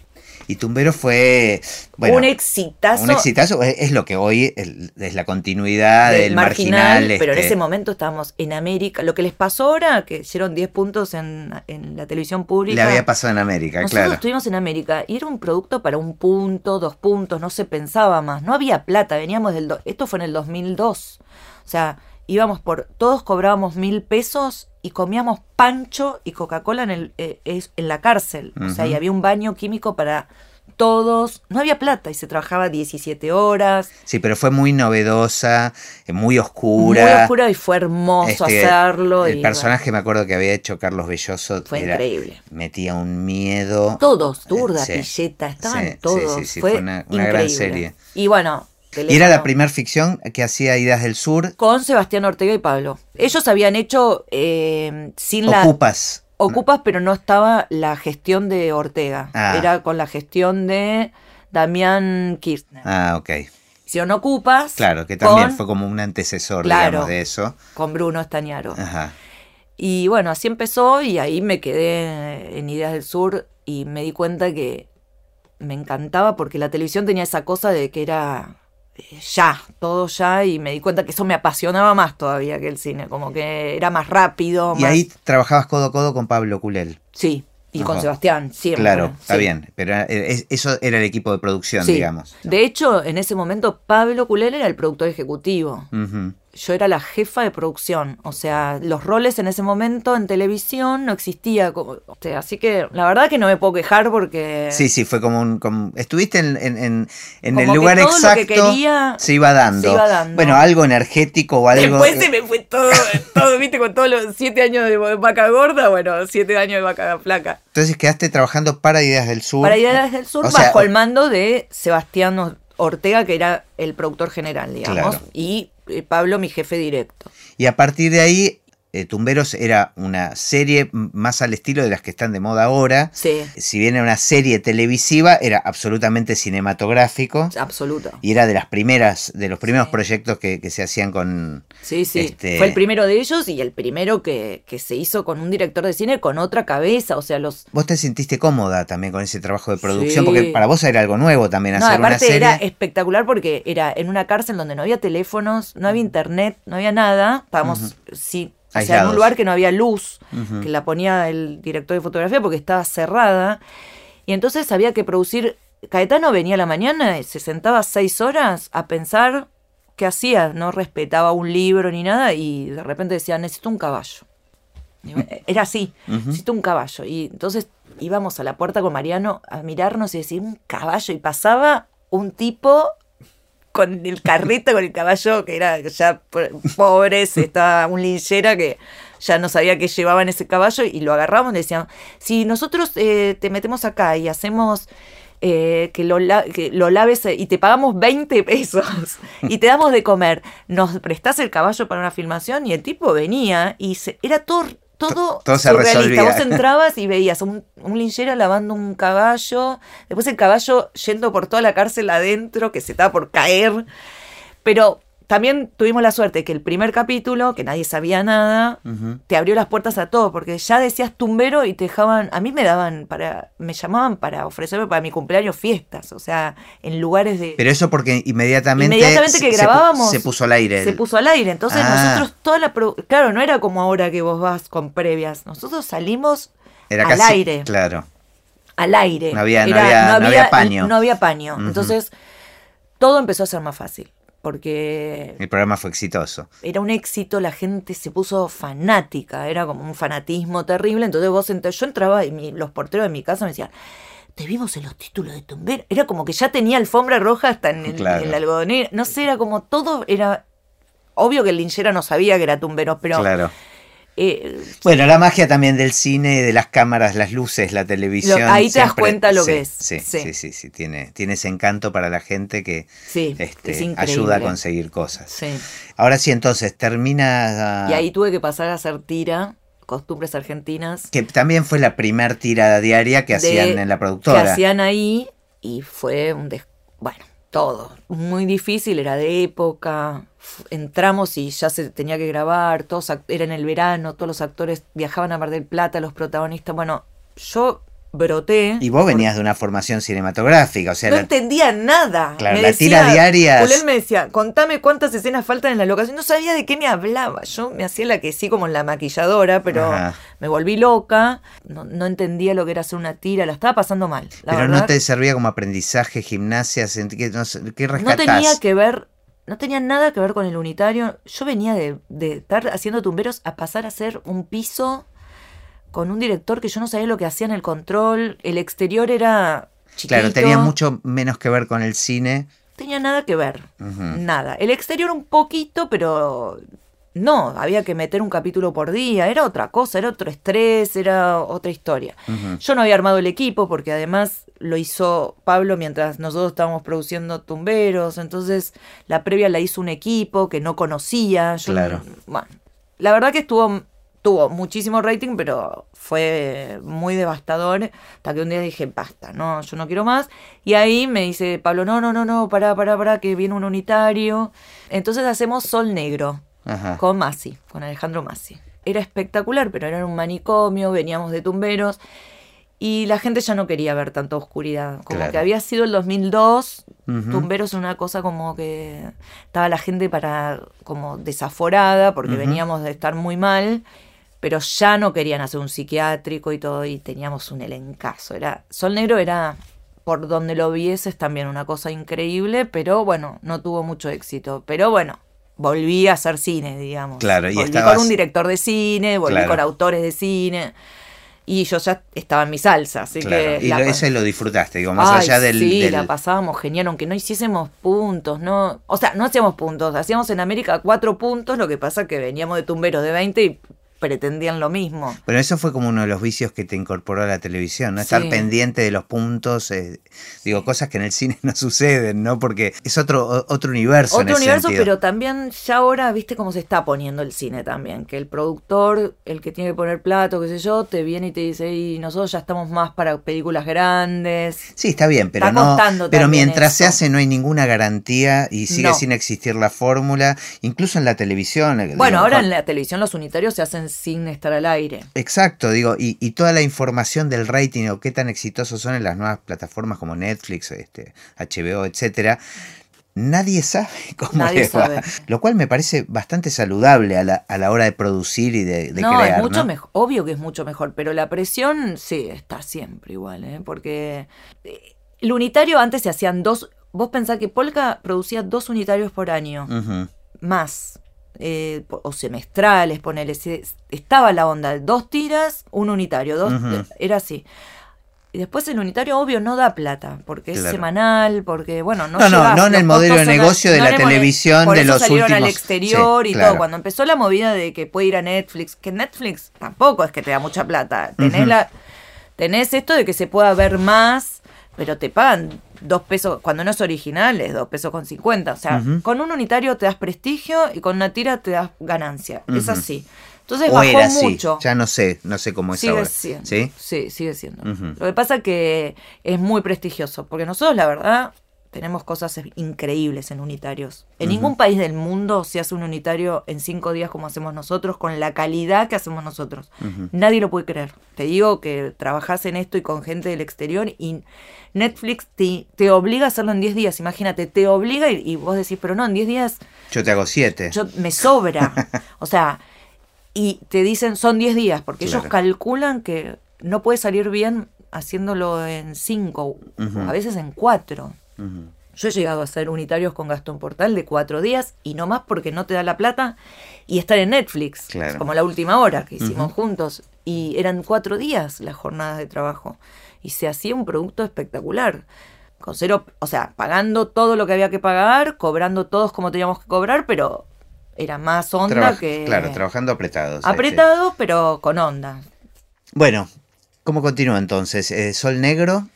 Y Tumbero fue. Bueno, un exitazo. un exitazo. Es, es lo que hoy es, la continuidad del del marginal. pero en este, ese momento estábamos en América. Lo que les pasó ahora, que hicieron 10 puntos en, en la televisión pública. Le había pasado en América, Nosotros claro. estuvimos en América y era un producto para un punto, dos puntos, no se pensaba más. No había plata, veníamos del... do- Esto fue en el 2002. O sea, íbamos por... Todos cobrábamos mil pesos y comíamos pancho y Coca-Cola en, el, eh, en la cárcel. O sea, y había un baño químico para todos. No había plata y se trabajaba 17 horas. Sí, pero fue muy novedosa, eh, muy Muy oscura. oscura y fue hermoso Este, hacerlo. El y, personaje me acuerdo que había hecho Carlos Belloso. Fue era- increíble. Metía un miedo. Todos, Turda, Sí. Pilleta, estaban Sí, todos. sí, sí, fue, fue una- una gran serie. Y bueno. Y era la primera ficción que hacía Idas del Sur. Con Sebastián Ortega y Pablo. Ellos habían hecho eh, sin la. Ocupas. Ocupas, pero no estaba la gestión de Ortega. Ah. Era con la gestión de Damián Kirchner. Ah, ok. Hicieron Ocupas. Claro, que también con, fue como un antecesor, Claro. digamos, de eso. con Bruno Estañaro. Ajá. Y bueno, así empezó y ahí me quedé en Ideas del Sur y me di cuenta que me encantaba porque la televisión tenía esa cosa de que era ya, todo ya y me di cuenta que eso me apasionaba más todavía que el cine, como que era más rápido. Y más- ahí trabajabas codo a codo con Pablo Culel. Sí, y con. Sebastián, siempre. Claro, está sí. bien. Pero es- eso era el equipo de producción, Sí. digamos. De hecho, en ese momento Pablo Culel era el productor ejecutivo. Ujú. Yo era la jefa de producción. O sea, los roles en ese momento en televisión no existía. Como, o sea, así que la verdad que no me puedo quejar porque. Sí, sí, fue como un... como- estuviste en, en- en- en Como el que lugar todo lo que exacto. quería se iba dando. se iba dando. Bueno, algo energético o algo... Después se me fue todo, *laughs* todo, viste, con todos los siete años de vaca gorda, bueno, siete años de vaca flaca. Entonces quedaste trabajando para Ideas del Sur. Para Ideas del Sur, O sea, bajo el mando de Sebastián Ortega, que era el productor general, digamos, Claro. y Pablo, mi jefe directo. Y a partir de ahí, eh, Tumberos era una serie más al estilo de las que están de moda ahora. Sí, Si bien era una serie televisiva, era absolutamente cinematográfico. absoluto. Y era de las primeras, de los primeros Sí. proyectos que, que se hacían con. Sí, sí. Este- Fue el primero de ellos y el primero que, que se hizo con un director de cine con otra cabeza. O sea, los. Vos te sentiste cómoda también con ese trabajo de producción, Sí. porque para vos era algo nuevo también No, hacer una aparte serie. era espectacular porque era en una cárcel donde no había teléfonos, no había internet, no había nada. Estábamos, sí. O sea, en un lugar que no había luz, que la ponía el director de fotografía porque estaba cerrada. Y entonces había que producir. Caetano venía a la mañana y se sentaba seis horas a pensar qué hacía. No respetaba un libro ni nada y de repente decía, necesito un caballo. Digo, Era así, necesito un caballo. Y entonces íbamos a la puerta con Mariano a mirarnos y decir, un caballo. Y pasaba un tipo con el carrito, con el caballo, que era ya po- pobre, se *laughs* estaba un linchera que ya no sabía qué llevaba en ese caballo y lo agarramos y decían, si nosotros eh, te metemos acá y hacemos eh, que, lo la- que lo laves eh, y te pagamos 20 pesos *laughs* y te damos de comer, nos prestás el caballo para una filmación y el tipo venía y se, era todo... Todo, todo se surrealista. resolvía. Vos entrabas y veías un, un linchera lavando un caballo, después el caballo yendo por toda la cárcel adentro, que se estaba por caer. Pero también tuvimos la suerte que el primer capítulo, que nadie sabía nada, te abrió las puertas a todo, porque ya decías tumbero y te dejaban, a mí me daban para, me llamaban para ofrecerme para mi cumpleaños fiestas, o sea, en lugares de... Pero eso porque inmediatamente, Inmediatamente se- que se pu- grabábamos, se, puso al aire. Se puso al aire, entonces Ah. nosotros toda la... Claro, no era como ahora que vos vas con previas, nosotros salimos Era al casi, aire Claro. al aire. No había- no Era- había- no había paño. No había paño. Entonces, todo empezó a ser más fácil. Porque El programa fue exitoso. era un éxito, la gente se puso fanática, era como un fanatismo terrible. Entonces vos ent- yo entraba y mi- los porteros de mi casa me decían, te vimos en los títulos de Tumbero. Era como que ya tenía alfombra roja hasta en el, Claro. algodonera. No sé, era como todo, era... Obvio que el linchera no sabía que era Tumbero, pero... claro. Eh, Bueno, la magia también del cine, de las cámaras, las luces, la televisión. Lo- ahí te das cuenta lo sí, que es. Sí, Sí. sí, sí, sí, Tiene, tiene ese encanto para la gente que este, es ayuda a conseguir cosas. Sí. Ahora sí, entonces, termina... Y ahí tuve que pasar a hacer tira, costumbres argentinas. Que también fue la primer tirada diaria que de- hacían en la Que productora. hacían ahí y fue un des... Bueno, todo. Muy difícil, era de época. Entramos y ya se tenía que grabar, todos era en el verano, todos los actores viajaban a Mar del Plata, los protagonistas. Bueno, yo broté. Y vos venías de una formación cinematográfica, o sea, no la- entendía nada. Claro, Me la decía- tira diaria Él me decía, contame cuántas escenas faltan en la locación. No sabía de qué me hablaba. Yo me hacía la que sí como en la maquilladora, pero Ajá. me volví loca. No, no entendía lo que era hacer una tira. La estaba pasando mal. La pero verdad. no te servía como aprendizaje, gimnasia, que no sé, ¿qué No rescatás? tenía que ver no tenía nada que ver con el unitario. Yo venía de, de estar haciendo tumberos a pasar a hacer un piso con un director que yo no sabía lo que hacía en el control. El exterior era chiquito. Claro, tenía mucho menos que ver con el cine. Tenía nada que ver. Nada. El exterior un poquito, pero no, había que meter un capítulo por día. Era otra cosa, era otro estrés, era otra historia. Yo no había armado el equipo porque además lo hizo Pablo mientras nosotros estábamos produciendo Tumberos. Entonces la previa la hizo un equipo que no conocía. Yo, Claro. Bueno, la verdad que estuvo tuvo muchísimo rating, pero fue muy devastador. Hasta que un día dije, basta, no, yo no quiero más. Y ahí me dice Pablo, no, no, no, no, pará, pará, pará, que viene un unitario. Entonces hacemos Sol Negro Ajá. con Masi, con Alejandro Masi. Era espectacular, pero era un manicomio, veníamos de tumberos y la gente ya no quería ver tanta oscuridad. Como Claro. que había sido el 2002, Ujú. tumberos una cosa como que estaba la gente para como desaforada porque veníamos de estar muy mal, pero ya no querían hacer un psiquiátrico y todo y teníamos un elencazo. Era Sol Negro era por donde lo vieses también una cosa increíble, pero bueno, no tuvo mucho éxito. Pero bueno, volví a hacer cine, digamos. Claro, y volví estabas- con un director de cine, volví Claro. con autores de cine. Y yo ya estaba en mi salsa, así Claro, que... y la ese lo disfrutaste, digo, más Ay, allá del... Sí, del- la pasábamos genial, aunque no hiciésemos puntos, ¿no? O sea, no hacíamos puntos, hacíamos en América cuatro puntos, lo que pasa que veníamos de tumberos de 20 y pretendían lo mismo. Pero eso fue como uno de los vicios que te incorporó a la televisión, ¿no? Estar pendiente de los puntos, eh, digo, cosas que en el cine no suceden, ¿no? Porque es otro, otro universo. en Otro ese universo, sentido. pero también ya ahora, viste cómo se está poniendo el cine también, que el productor, el que tiene que poner plato, qué sé yo, te viene y te dice, y nosotros ya estamos más para películas grandes. Sí, está bien, pero Está no. Pero mientras se hace no hay ninguna garantía y sigue No. sin existir la fórmula, incluso en la televisión. eh, Bueno, ahora en la televisión los unitarios se hacen sin estar al aire. Exacto, digo, y, y toda la información del rating o qué tan exitosos son en las nuevas plataformas como Netflix, este, HBO, etcétera, nadie sabe *laughs* cómo Nadie les va. sabe. Lo cual me parece bastante saludable a la, a la hora de producir y de, de no, crear. es mucho ¿no? mejor, obvio que es mucho mejor, pero la presión sí está siempre igual, ¿eh? porque eh, el unitario antes se hacían dos, vos pensás que Polka producía dos unitarios por año, más, eh, o semestrales, ponele, estaba la onda, dos tiras, un unitario, dos, era así. Y después el unitario, obvio, no da plata, porque es semanal, porque, bueno, no No, no, llegás, no en los el modelo de negocio de no la en televisión por de eso los salieron al últimos- exterior sí, y claro. todo. Cuando empezó la movida de que puede ir a Netflix, que Netflix tampoco es que te da mucha plata. Tenés, la, tenés esto de que se pueda ver más, pero te pagan dos pesos, cuando no es original, es dos pesos con cincuenta. O sea, con un unitario te das prestigio y con una tira te das ganancia. Es así. Entonces O bajó era así, mucho. ya no sé, no sé cómo es Sigue ahora. siendo. ¿Sí? Sí, sigue siendo. Lo que pasa que es muy prestigioso, porque nosotros, la verdad, tenemos cosas increíbles en unitarios. En ningún país del mundo se hace un unitario en cinco días como hacemos nosotros, con la calidad que hacemos nosotros. Nadie lo puede creer. Te digo que trabajás en esto y con gente del exterior y Netflix te, te obliga a hacerlo en 10 días. Imagínate, te obliga y, y vos decís, pero no, en 10 días Yo te hago siete. yo, me sobra. *laughs* O sea, y te dicen son 10 días, porque ellos calculan que no puede salir bien haciéndolo en 5, Ujú. a veces en 4. Ujú. Yo he llegado a hacer unitarios con Gastón Portal de 4 días y no más porque no te da la plata y estar en Netflix, Claro. como la última hora que hicimos juntos. Y eran 4 días las jornadas de trabajo y se hacía un producto espectacular. Con cero, o sea, pagando todo lo que había que pagar, cobrando todos como teníamos que cobrar, pero era más onda que Claro, trabajando apretados. este. apretado, pero con onda. Bueno, ¿cómo continúa entonces? Eh, Sol Negro,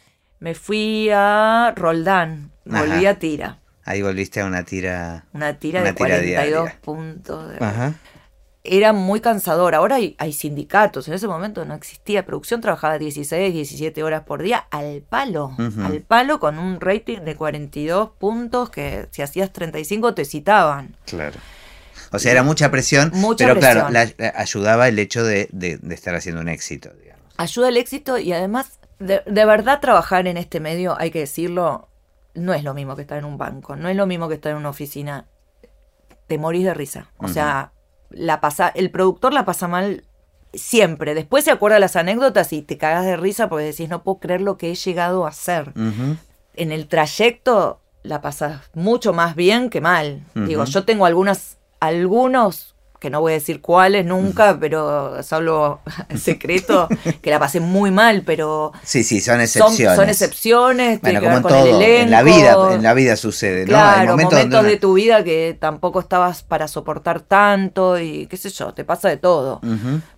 Me fui a Roldán, volví Ajá. a Tira. ahí volviste a una tira. Una tira Una de tira 42 diaria. puntos. de- Ajá. Era muy cansador. Ahora hay, hay sindicatos. En ese momento no existía producción. Trabajaba 16, 17 horas por día al palo. Al palo con un rating de 42 puntos que si hacías 35 te citaban. Claro. O sea, era mucha presión, Mucha pero claro, la- la- ayudaba el hecho de, de- de estar haciendo un éxito, digamos. Ayuda al éxito y además, de, de verdad trabajar en este medio, hay que decirlo, no es lo mismo que estar en un banco. No es lo mismo que estar en una oficina. Te morís de risa. O sea, la pasa, el productor la pasa mal siempre. Después se acuerda las anécdotas y te cagas de risa porque decís, no puedo creer lo que he llegado a hacer. En el trayecto la pasas mucho más bien que mal. Digo, yo tengo algunas, algunos que no voy a decir cuáles nunca, pero es *laughs* algo secreto, que la pasé muy mal, pero... Sí, sí, son excepciones. Son, excepciones, bueno, como en todo, en la vida, en la vida sucede, ¿no? Claro, momentos, de tu vida que tampoco estabas para soportar tanto y qué sé yo, te pasa de todo.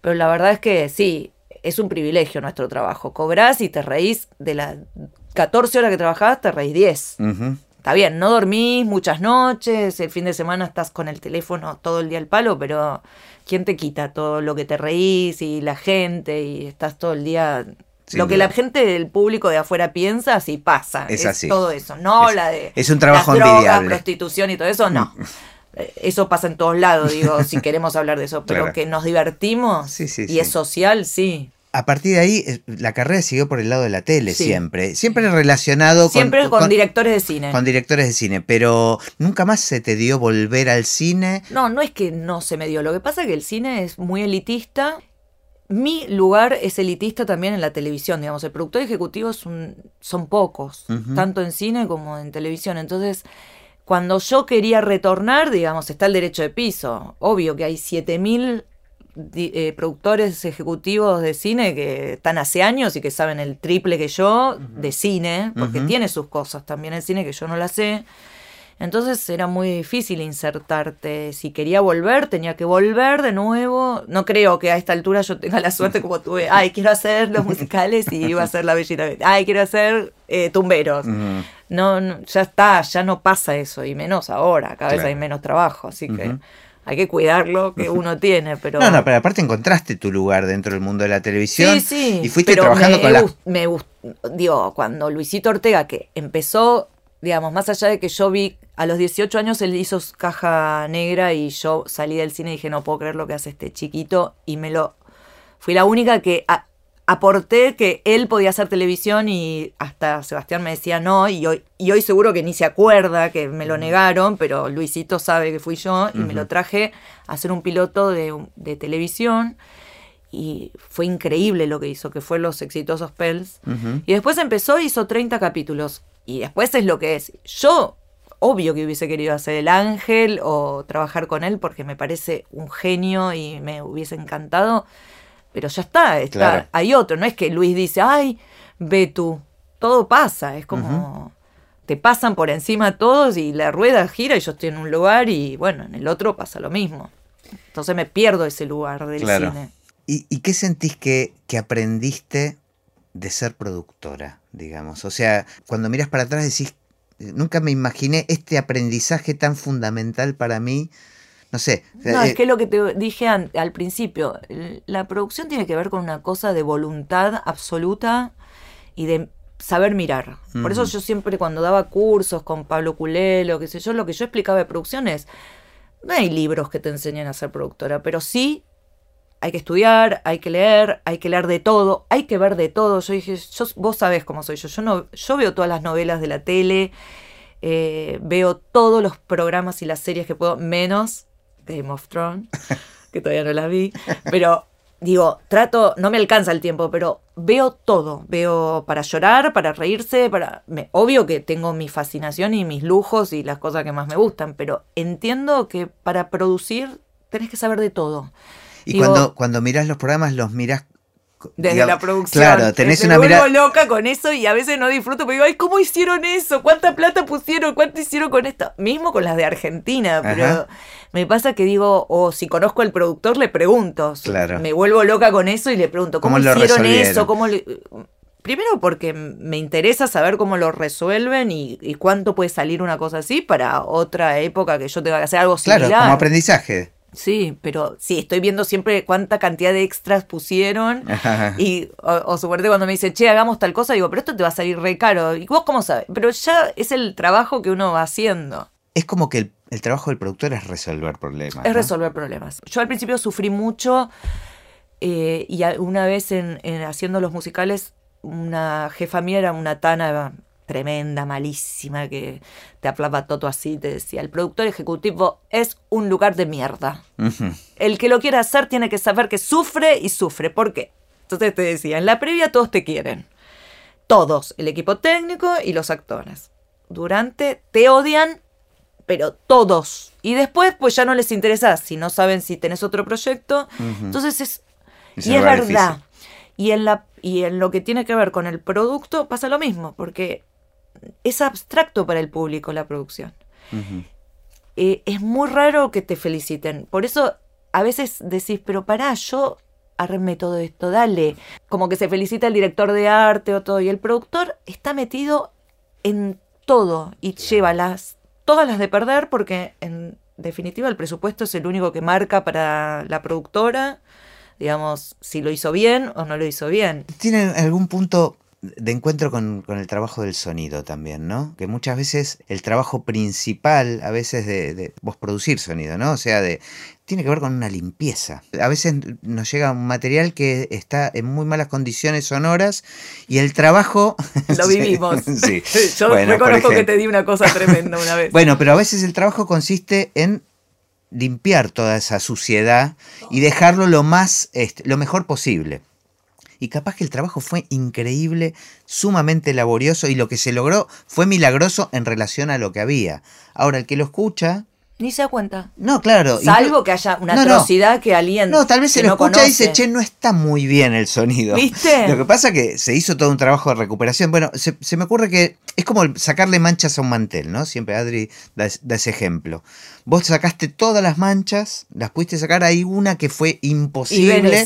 Pero la verdad es que sí, es un privilegio nuestro trabajo. Cobrás y te reís de las 14 horas que trabajabas, te reís 10 está bien, no dormís muchas noches, el fin de semana estás con el teléfono todo el día al palo, pero ¿quién te quita todo lo que te reís y la gente y estás todo el día... lo que la gente del público de afuera piensa, sí pasa. Es, así. todo eso. No la de... Es un trabajo las prostitución y todo eso, no. Mm. Eh, eso pasa en todos lados, digo, si queremos hablar de eso. *laughs* Pero que nos divertimos y es social, sí a partir de ahí, eh, la carrera siguió por el lado de la tele siempre. Siempre relacionado siempre con, con, directores de cine. Con directores de cine, pero nunca más se te dio volver al cine. No, no es que no se me dio. Lo que pasa es que el cine es muy elitista. Mi lugar es elitista también en la televisión, digamos. El productor ejecutivo son pocos, tanto en cine como en televisión. Entonces, cuando yo quería retornar, digamos, está el derecho de piso. Obvio que hay 7000 eh, productores ejecutivos de cine que están hace años y que saben el triple que yo de cine, porque tiene sus cosas también el cine que yo no la sé. Entonces era muy difícil insertarte. Si quería volver, tenía que volver de nuevo. No creo que a esta altura yo tenga la suerte como tuve. *laughs* Ay, quiero hacer los musicales y iba a hacer la bellita. Ay, quiero hacer eh, tumberos. no, ya está, ya no pasa eso. Y menos ahora, cada vez hay menos trabajo. Así que hay que cuidar lo que *laughs* uno tiene, pero... No, no, pero aparte encontraste tu lugar dentro del mundo de la televisión. Sí, sí. Y fuiste trabajando con la... Me digo, cuando Luisito Ortega, que empezó, digamos, más allá de que yo vi, a los 18 años él hizo caja negra y yo salí del cine y dije, no puedo creer lo que hace este chiquito, y me lo... Fui la única que aporté que él podía hacer televisión y hasta Sebastián me decía no y hoy, y hoy seguro que ni se acuerda que me lo negaron, pero Luisito sabe que fui yo y me lo traje a hacer un piloto de, televisión y fue increíble lo que hizo, que fue los exitosos Pels. Y después empezó, hizo 30 capítulos y después es lo que es. Yo obvio que hubiese querido hacer el ángel o trabajar con él porque me parece un genio y me hubiese encantado pero ya está, está hay otro, no es que Luis dice, ay, ve tú, todo pasa, es como... Te pasan por encima todos y la rueda gira y yo estoy en un lugar y bueno, en el otro pasa lo mismo. Entonces me pierdo ese lugar del cine. ¿Y, qué sentís que, que aprendiste de ser productora, digamos? O sea, cuando miras para atrás decís, nunca me imaginé este aprendizaje tan fundamental para mí no sé. No, es eh, que lo que te dije al principio, la producción tiene que ver con una cosa de voluntad absoluta y de saber mirar. Por eso yo siempre cuando daba cursos con Pablo Culelo, qué sé yo, lo que yo explicaba de producción es, no hay libros que te enseñen a ser productora, pero sí hay que estudiar, hay que leer, hay que leer de todo, hay que ver de todo. Yo dije, yo, vos sabés cómo soy yo, yo, no, yo veo todas las novelas de la tele, eh, veo todos los programas y las series que puedo, menos Game of Thrones, *laughs* que todavía no la vi, pero digo, trato, no me alcanza el tiempo, pero veo todo, veo para llorar, para reírse, para... Me, obvio que tengo mi fascinación y mis lujos y las cosas que más me gustan, pero entiendo que para producir tenés que saber de todo. Y cuando, cuando miras los programas, los miras desde la producción. Claro, tenés una me vuelvo loca con eso y a veces no disfruto, pero digo, ay, ¿cómo hicieron eso? ¿Cuánta plata pusieron? ¿Cuánto hicieron con esto? Mismo con las de Argentina, pero me pasa que digo, o si conozco al productor, le pregunto. Claro. Me vuelvo loca con eso y le pregunto, ¿cómo, hicieron eso? ¿Cómo Primero porque me interesa saber cómo lo resuelven y, cuánto puede salir una cosa así para otra época que yo tenga que hacer algo similar. Claro, como aprendizaje. Sí, pero sí, estoy viendo siempre cuánta cantidad de extras pusieron. *laughs* y o, suerte cuando me dice, che, hagamos tal cosa, digo, pero esto te va a salir re caro. ¿Y vos cómo sabes? Pero ya es el trabajo que uno va haciendo. Es como que el, trabajo del productor es resolver problemas. Es resolver problemas. Yo al principio sufrí mucho eh, y una vez en, haciendo los musicales, una jefa mía era una tana tremenda, malísima, que te hablaba todo así, te decía, el productor ejecutivo es un lugar de mierda. El que lo quiera hacer tiene que saber que sufre y sufre. ¿Por qué? Entonces te decía, en la previa todos te quieren. Todos, el equipo técnico y los actores. durante, te odian, pero todos. Y después, pues ya no les interesa si no saben si tenés otro proyecto. Entonces es. Y es verdad. Y en, la, y en lo que tiene que ver con el producto pasa lo mismo, porque es abstracto para el público la producción. Eh, es muy raro que te feliciten. Por eso a veces decís, pero pará, yo armé todo esto, dale. Como que se felicita el director de arte o todo. Y el productor está metido en todo y lleva las, todas las de perder porque en definitiva el presupuesto es el único que marca para la productora, digamos, si lo hizo bien o no lo hizo bien. Tiene algún punto de encuentro con, con el trabajo del sonido también, ¿no? Que muchas veces el trabajo principal, a veces de, de vos producir sonido, ¿no? O sea, de tiene que ver con una limpieza. A veces nos llega un material que está en muy malas condiciones sonoras y el trabajo... *laughs* Lo vivimos. *laughs* sí. *laughs* Yo Bueno, reconozco que te di una cosa tremenda una vez. Bueno, pero a veces el trabajo consiste en limpiar toda esa suciedad y dejarlo lo más, este, lo mejor posible. Y capaz que el trabajo fue increíble, sumamente laborioso y lo que se logró fue milagroso en relación a lo que había. Ahora, el que lo escucha, Ni se da cuenta. no, claro. Salvo que haya una No, no. atrocidad que alguien. No, tal vez se lo no escucha y dice, che, no está muy bien el sonido. ¿Viste? Lo que pasa que se hizo todo un trabajo de recuperación. Bueno, se, se me ocurre que es como sacarle manchas a un mantel, ¿no? Siempre Adri da ese ejemplo. Vos sacaste todas las manchas, las pudiste sacar, hay una que fue imposible.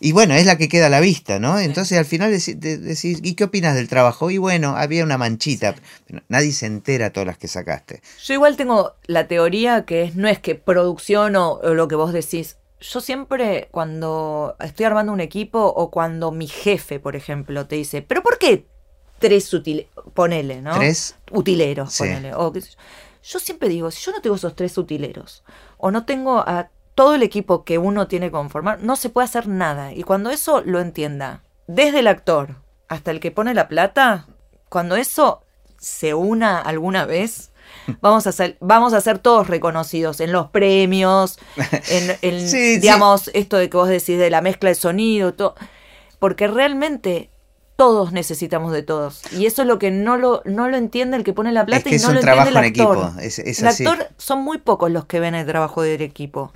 Y bueno, es la que queda a la vista, ¿no? Entonces al final decís, ¿y qué opinas del trabajo? Y bueno, había una manchita. Pero nadie se entera todas las que sacaste. Yo igual tengo la teoría que es, no es que producción o, o lo que vos decís. Yo siempre cuando estoy armando un equipo o cuando mi jefe, por ejemplo, te dice, pero ¿por qué tres utileros? Ponele, ¿no? Tres. utileros, Sí. ponele. o qué sé yo. Yo siempre digo, si yo no tengo esos tres utileros, o no tengo a todo el equipo que uno tiene que conformar, no se puede hacer nada. Y cuando eso lo entienda, desde el actor hasta el que pone la plata, cuando eso se una alguna vez, *laughs* vamos a ser, vamos a ser todos reconocidos en los premios, *laughs* en, en, Sí, sí. digamos, esto de que vos decís de la mezcla de sonido, todo. Porque realmente todos necesitamos de todos. Y eso es lo que no lo, no lo entiende el que pone la plata Es que y es no un lo entiende el en actor. equipo, es- es el así. actor son muy pocos los que ven el trabajo del equipo.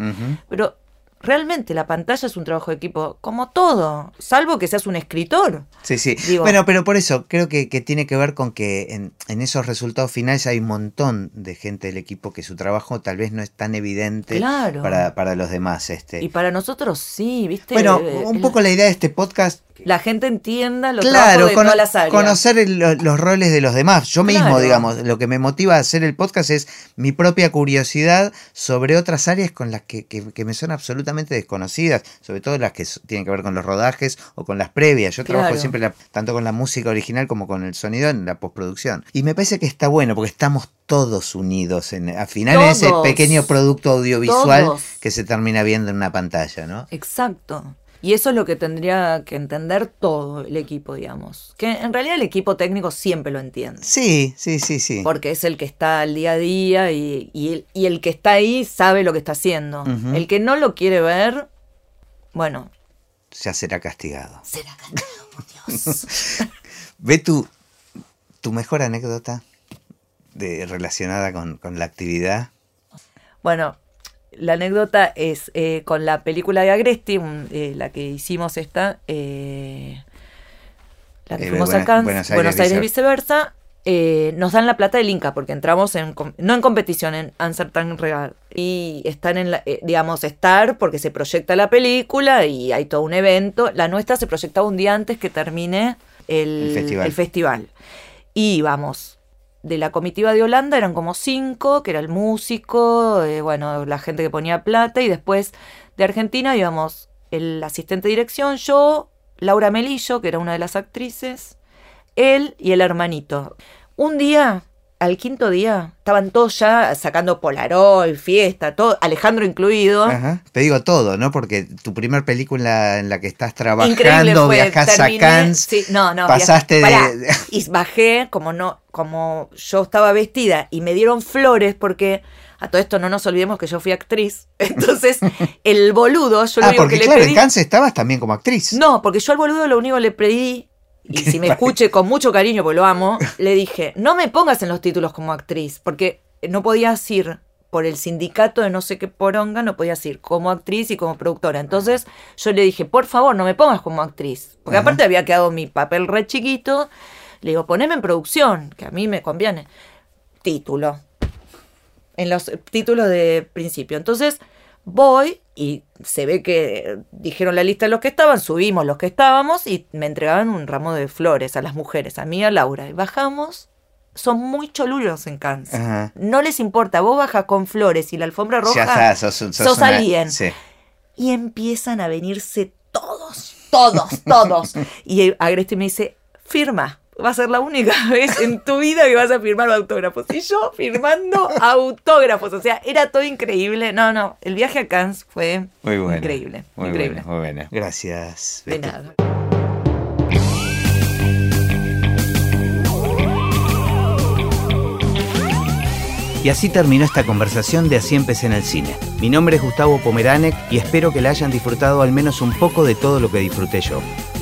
Pero realmente la pantalla es un trabajo de equipo, como todo, salvo que seas un escritor. Sí, sí. Digo- bueno, pero por eso creo que, que tiene que ver con que en, en esos resultados finales hay un montón de gente del equipo que su trabajo tal vez no es tan evidente Claro. para, para los demás. Este. Y para nosotros sí, ¿viste? bueno, Eh, un poco la idea de este podcast, la gente entienda los claro, de todas las áreas. conocer el- los roles de los demás. Yo mismo, digamos, lo que me motiva a hacer el podcast es mi propia curiosidad sobre otras áreas con las que, que- que me son absolutamente desconocidas, sobre todo las que tienen que ver con los rodajes o con las previas. Yo trabajo siempre la- tanto con la música original como con el sonido en la postproducción. Y me parece que está bueno porque estamos todos unidos en, al final en ese Todos. pequeño producto audiovisual Todos. que se termina viendo en una pantalla, ¿no? Exacto. Y eso es lo que tendría que entender todo el equipo, digamos. Que en realidad el equipo técnico siempre lo entiende. Sí, sí, sí, sí. Porque es el que está al día a día y, y el, y el que está ahí sabe lo que está haciendo. El que no lo quiere ver, bueno, Ya será castigado. será castigado por Dios. *laughs* Ve tu, tu mejor anécdota de, relacionada con, con la actividad. Bueno, la anécdota es eh, con la película de Agresti, un- eh, la que hicimos esta, eh, la que Eh, fuimos Buena- a Cannes, Buenos Buenos Aires viceversa, nos dan la plata del Inca, porque entramos en, no en competición, en Uncertain Regal. Y están en, la, digamos, estar porque se proyecta la película y hay todo un evento. La nuestra se proyectaba un día antes que termine el, El festival. el festival. Y vamos, de la comitiva de Holanda eran como cinco, que era el músico, eh, bueno, la gente que ponía plata, y después de Argentina íbamos el asistente de dirección, yo, Laura Melillo, que era una de las actrices, él y el hermanito. Un día, al quinto día, estaban todos ya sacando Polaroid, fiesta, todo, Alejandro incluido. Ajá. Te digo todo, ¿no? Porque tu primer película en la que estás trabajando, fue, viajás terminé- a Cannes, sí, no, no, pasaste viajé- de- pará, y bajé como no, como yo estaba vestida y me dieron flores porque a todo esto no nos olvidemos que yo fui actriz. *laughs* Entonces, el boludo, yo lo Ah, único porque que le claro, pedí. en Cannes estabas también como actriz. No, porque yo al boludo lo único que le pedí y *laughs* si me escuche con mucho cariño, porque lo amo, le dije, no me pongas en los títulos como actriz, porque no podías ir por el sindicato de no sé qué poronga, no podías ir como actriz y como productora. Entonces yo le dije, por favor, no me pongas como actriz, porque aparte había quedado mi papel re chiquito. Le digo, poneme en producción, que a mí me conviene. Título. En los títulos de principio. Entonces voy y se ve que dijeron la lista de los que estaban, subimos los que estábamos y me entregaban un ramo de flores a las mujeres, a mí y a Laura. Y bajamos, son muy cholulos en. Ajá. No les importa, vos bajas con flores y la alfombra roja, Ya está, sos, sos sos una- alguien. Sí. y empiezan a venirse todos, todos, todos. *laughs* y Agreste me dice, firma. Va a ser la única *laughs* vez en tu vida que vas a firmar autógrafos. Y yo firmando *laughs* autógrafos. O sea, era todo increíble. No, no. El viaje a Cannes fue Muy bueno. increíble. Muy increíble. bueno, muy bueno. Gracias. De nada. Y así terminó esta conversación de Así empecé en el cine. Mi nombre es Gustavo Pomeranek y espero que la hayan disfrutado al menos un poco de todo lo que disfruté yo.